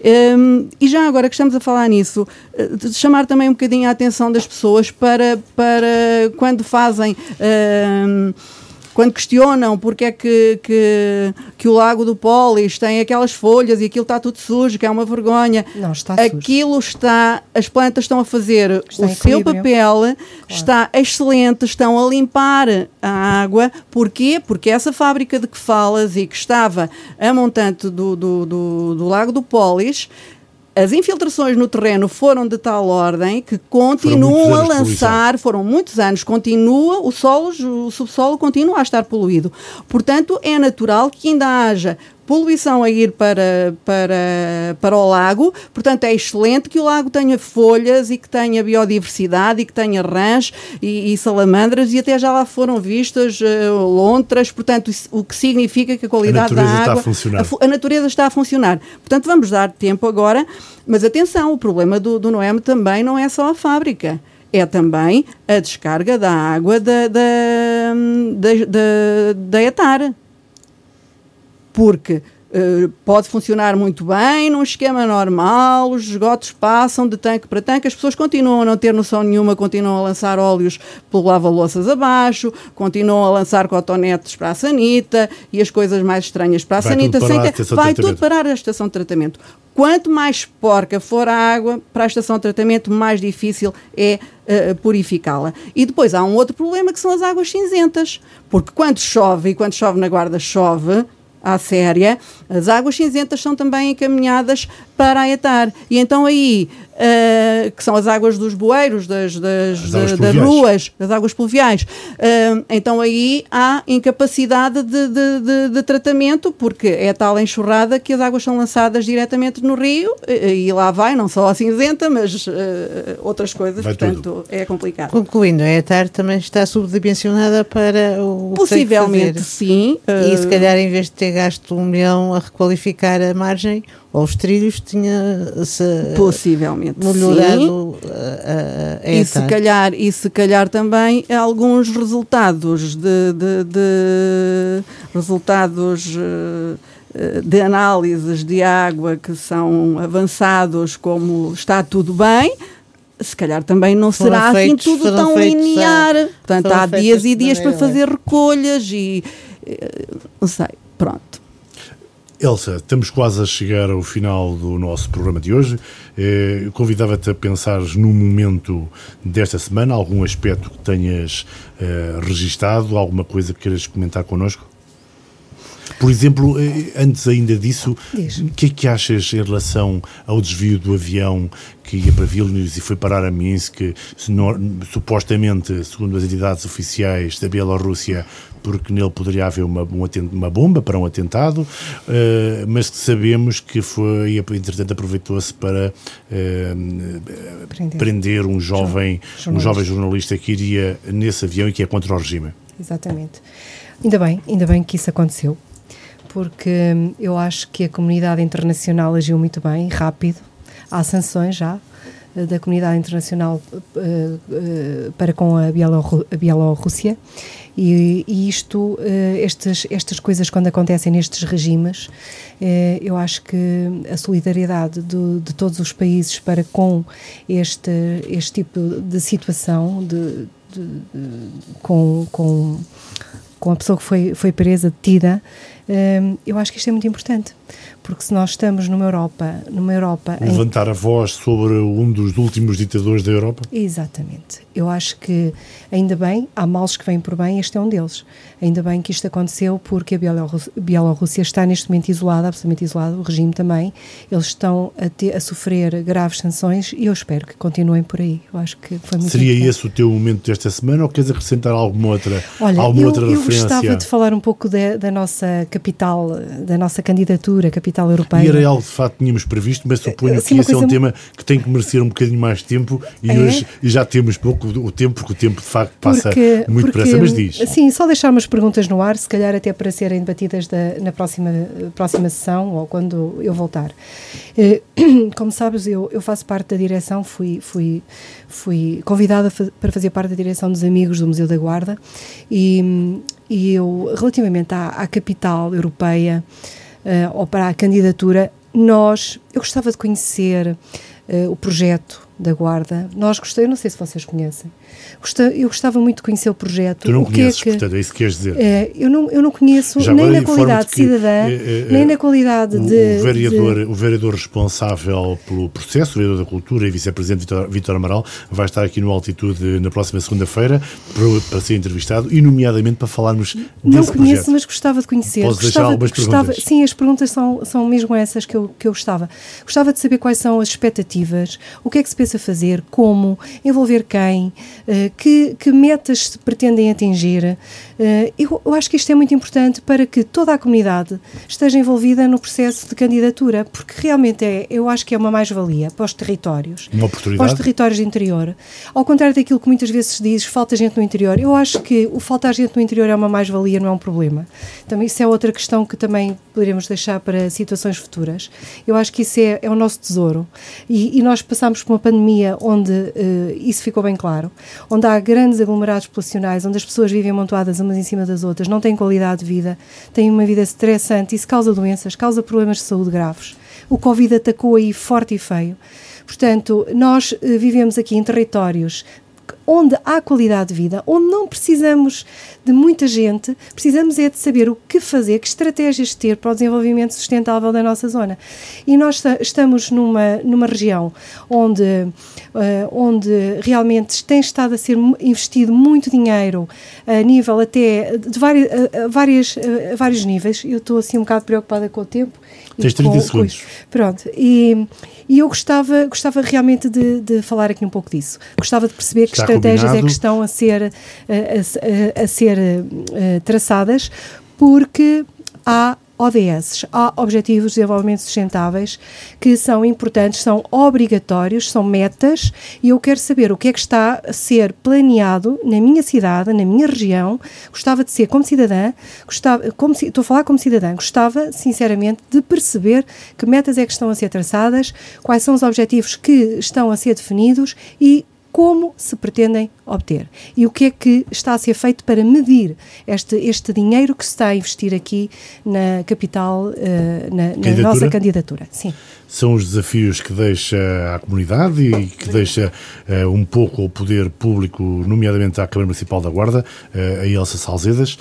Um, e já agora que estamos a falar nisso, uh, chamar também um bocadinho a atenção das pessoas para, para quando fazem. Uh, quando questionam porque é que, que, que o Lago do Polis tem aquelas folhas e aquilo está tudo sujo, que é uma vergonha. Não, está sujo. Aquilo está, as plantas estão a fazer está o seu papel, claro. está excelente, estão a limpar a água. Porquê? Porque essa fábrica de que falas e que estava a montante do, do, do, do Lago do Polis as infiltrações no terreno foram de tal ordem que continuam a lançar, foram muitos anos, continua, o solo, o subsolo continua a estar poluído. Portanto, é natural que ainda haja poluição a ir para, para, para o lago, portanto é excelente que o lago tenha folhas e que tenha biodiversidade e que tenha rãs e, e salamandras e até já lá foram vistas uh, lontras, portanto o que significa que a qualidade a da água... Está a, funcionar. A, a, natureza está a funcionar. Portanto vamos dar tempo agora, mas atenção, o problema do, do Noem também não é só a fábrica é também a descarga da água da, da, da, da, da etar porque Uh, pode funcionar muito bem num esquema normal, os esgotos passam de tanque para tanque, as pessoas continuam a não ter noção nenhuma, continuam a lançar óleos pelo lava-louças abaixo, continuam a lançar cotonetes para a sanita e as coisas mais estranhas para a vai sanita, sem ter, vai tudo parar a estação de tratamento. Quanto mais porca for a água para a estação de tratamento, mais difícil é uh, purificá-la. E depois há um outro problema que são as águas cinzentas, porque quando chove e quando chove na guarda chove, à séria, as águas cinzentas são também encaminhadas para a etar. E então aí uh, que são as águas dos bueiros, das, das, das, das ruas, das águas pluviais. Uh, então aí há incapacidade de, de, de, de, tratamento, porque é tal enxurrada que as águas são lançadas diretamente no rio e, e lá vai, não só a cinzenta, mas uh, outras coisas, vai portanto tudo. é complicado. Concluindo, a etar também está subdimensionada para o Possivelmente sim. E se calhar em vez de ter gasto um milhão a requalificar a margem, ou os trilhos tinha-se possivelmente melhorado. A, a, a e se calhar e se calhar também alguns resultados de, de, de resultados eh, de análises de água que são avançados como está tudo bem se calhar também não foram será assim feitos, assim tudo tão linear. Portanto, há dias e dias para fazer recolhas e eh, não sei, pronto. Elsa, estamos quase a chegar ao final do nosso programa de hoje. Eh, convidava-te a pensar no momento desta semana, algum aspecto que tenhas eh, registado, alguma coisa que queiras comentar connosco? Por exemplo, eh, antes ainda disso, o que é que achas em relação ao desvio do avião que ia para Vilnius e foi parar a Minsk, supostamente, segundo as entidades oficiais da Bielorrússia, porque nele poderia haver uma, uma bomba para um atentado, uh, mas que sabemos que foi, entretanto, aproveitou-se para uh, prender. prender. um jovem, jornalista. um jovem jornalista que iria nesse avião e que é contra o regime. Exatamente. Ainda bem, ainda bem que isso aconteceu, porque hum, eu acho que a comunidade internacional agiu muito bem, rápido. Há sanções já eh, da comunidade internacional uh, uh, para com a, Bielorru a Bielorrússia e, e isto, uh, estas, estas coisas quando acontecem nestes regimes, eu acho que a solidariedade do, de todos os países para com este, este tipo de situação, de, de, de com, com, com a pessoa que foi, foi presa, detida, eu acho que isto é muito importante porque se nós estamos numa Europa, numa Europa levantar em... a voz sobre um dos últimos ditadores da Europa. Exatamente. Eu acho que ainda bem, há males que vêm por bem, este é um deles. Ainda bem que isto aconteceu porque a Bielorrússia está neste momento isolada, absolutamente isolada, o regime também. Eles estão a, ter, a sofrer graves sanções e eu espero que continuem por aí. Eu acho que foi muito Seria esse o teu momento desta semana ou queres acrescentar alguma outra, Olha, alguma eu, outra eu referência? Eu gostava de falar um pouco de, da nossa capital, da nossa candidatura, capital europeia. E era algo que de facto tínhamos previsto, mas suponho assim, que esse é um tema que tem que merecer um bocadinho mais tempo e é? hoje já temos pouco o tempo, porque o tempo de facto passa porque, muito porque, depressa, mas diz. Sim, só deixar umas perguntas no ar, se calhar até para serem debatidas da, na próxima, próxima sessão ou quando eu voltar. Eh, como sabes, eu, eu faço parte da direção, fui, fui, fui convidada para fazer parte da direção dos Amigos do Museu da Guarda e, e eu, relativamente à, à capital europeia, uh, ou para a candidatura, nós, eu gostava de conhecer uh, o projeto da Guarda. Nós gostei, não sei se vocês conhecem. Eu gostava muito de conhecer o projeto. Tu não o conheces, que é que, portanto, é isso que queres dizer. É, eu, não, eu não conheço Já nem na qualidade de cidadã, que, é, nem na qualidade o, de o vereador, de... o vereador responsável pelo processo, o vereador da Cultura e vice-presidente Vitor, Amaral, vai estar aqui no Altitude na próxima segunda-feira para, para, ser entrevistado e, nomeadamente, para falarmos desse Não conheço, projeto. mas gostava de conhecer. Posso gostava, deixar algumas gostava, perguntas? Sim, as perguntas são, são mesmo essas que eu, que eu gostava. Gostava de saber quais são as expectativas, o que é que se pensa fazer, como envolver quem, que, que, metas se pretendem atingir. Uh, eu, eu, acho que isto é muito importante para que toda a comunidade esteja envolvida no processo de candidatura, porque realmente é, eu acho que é uma mais-valia para os territórios. Uma oportunidade. Para os territórios de interior. Ao contrário daquilo que muitas vezes se diz, falta gente no interior. Eu acho que o faltar gente no interior é uma mais-valia, não é um problema. Também isso é outra questão que também poderíamos deixar para situações futuras. Eu acho que isso é, é o nosso tesouro. E, e nós passamos por uma pandemia onde uh, isso ficou bem claro, onde há grandes aglomerados populacionais, onde as pessoas vivem amontoadas umas em cima das outras, não têm qualidade de vida, têm uma vida estressante, isso causa doenças, causa problemas de saúde graves. O Covid atacou aí forte e feio. Portanto, nós uh, vivemos aqui em territórios onde há qualidade de vida, onde não precisamos de muita gente, precisamos é de saber o que fazer, que estratégias ter para o desenvolvimento sustentável da nossa zona. E nós estamos numa, numa região onde, uh, onde realmente tem estado a ser investido muito dinheiro a nível até de várias, a, várias, vários níveis. Eu estou assim um bocado preocupada com o tempo. Tens 30 com, segundos. Com Pronto. E, e eu gostava, gostava realmente de, de falar aqui um pouco disso. Gostava de perceber Está que estratégias combinado. é que estão a ser, a, a, a ser uh, traçadas, porque há ODS, há Objetivos de Desenvolvimento Sustentáveis, que são importantes, são obrigatórios, são metas, e eu quero saber o que é que está a ser planeado na minha cidade, na minha região. Gostava de ser como cidadã, gostava, como, estou a falar como cidadã, gostava, sinceramente, de perceber que metas é que estão a ser traçadas, quais são os objetivos que estão a ser definidos e como se pretendem obter e o que é que está a ser feito para medir este, este dinheiro que se está a investir aqui na capital, uh, na, na nossa candidatura. Sim. São os desafios que deixa à comunidade e que deixa uh, um pouco o poder público, nomeadamente à Câmara Municipal da Guarda, uh, a Elsa Salzedas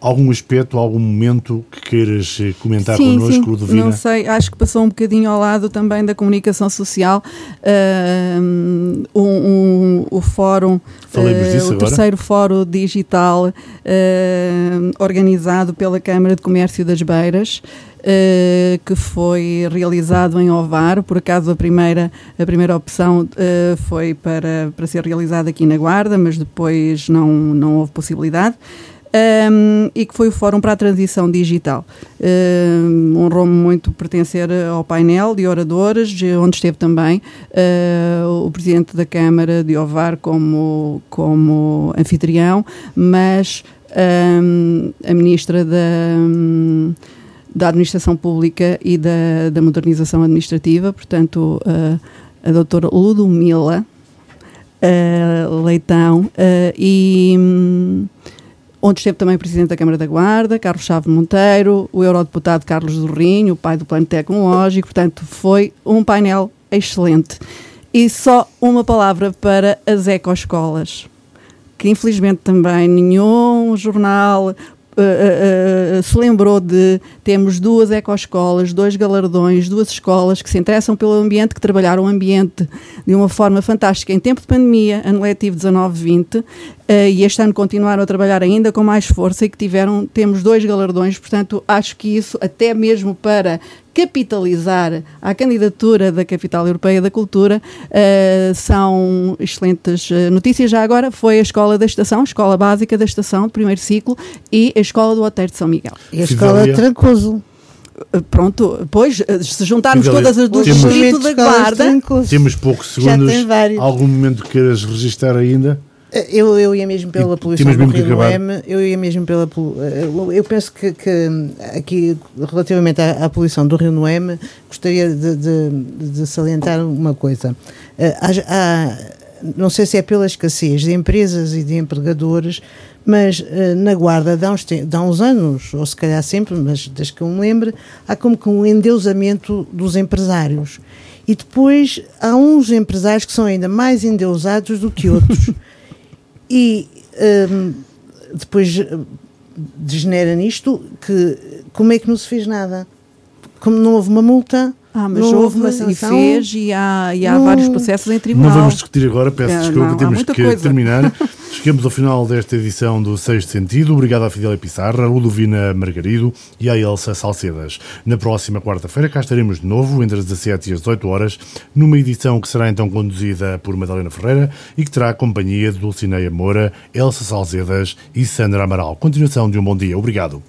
algum aspecto, algum momento que queiras eh, comentar sim, connosco, sim. Ludovina? Não sei, acho que passou um bocadinho ao lado também da comunicação social, uh, um, um, o fórum, uh, o terceiro fórum digital uh, organizado pela Câmara de Comércio das Beiras. Uh, que foi realizado em Ovar, por acaso a primeira, a primeira opção uh, foi para, para ser realizada aqui na Guarda, mas depois não, não houve possibilidade um, e que foi o Fórum para a Transição Digital. Um, Honrou-me muito pertencer ao painel de oradores, onde esteve também uh, o Presidente da Câmara de Ovar como, como anfitrião, mas um, a Ministra da, da Administração Pública e da, da Modernização Administrativa, portanto, uh, a doutora Ludomila uh, Leitão, uh, e onde esteve também o Presidente da Câmara da Guarda, Carlos Chave Monteiro, o Eurodeputado Carlos Zorrinho, o pai do Plano Tecnológico, portanto, foi um painel excelente. E só uma palavra para as ecoescolas, que infelizmente também nenhum jornal, Uh, uh, uh, se lembrou de temos duas ecoescolas, dois galardões, duas escolas que se interessam pelo ambiente, que trabalharam o ambiente de uma forma fantástica em tempo de pandemia, ano letivo 19-20, e este ano continuaram a trabalhar ainda com mais força e que tiveram, temos dois galardões, portanto acho que isso até mesmo para capitalizar a candidatura da Capital Europeia da Cultura uh, são excelentes uh, notícias. Já agora foi a Escola da Estação, a Escola Básica da Estação, primeiro ciclo, e a Escola do Hotel de São Miguel. E a Escola Trancoso. Uh, pronto, depois, se juntarmos Fidelia, todas as do distrito da Guarda. Temos poucos segundos. Algum momento que queiras registrar ainda? Eu, eu ia mesmo pela poluição do Rio M, eu ia mesmo pela eu penso que, que aqui relativamente à, à, poluição do Rio Noeme gostaria de, de, de salientar uma coisa eh, há, há, não sei se é pela escassez de empresas e de empregadores mas eh, na Guarda dá uns, dá uns anos, ou se calhar sempre, mas desde que eu me lembre, há como que um endeusamento dos empresários. E depois há uns empresários que são ainda mais endeusados do que outros. E um, depois hum, degenera nisto que como é que não se fez nada? Como não houve uma multa, ah, mas não houve uma sanção. E fez, e há, e há não, vários processos em tribunal. Não vamos discutir agora, peço é, desculpa, não, temos que coisa. terminar. Chegamos ao final desta edição do Sexto Sentido. Obrigado à Fidélia Pissarra, à Ludovina Margarido e à Elsa Salcedas. Na próxima quarta-feira cá estaremos de novo, entre as 17 e as 18 horas, numa edição que será então conduzida por Madalena Ferreira e que terá a companhia de Dulcineia Moura, Elsa Salcedas e Sandra Amaral. Continuação de um bom dia. Obrigado.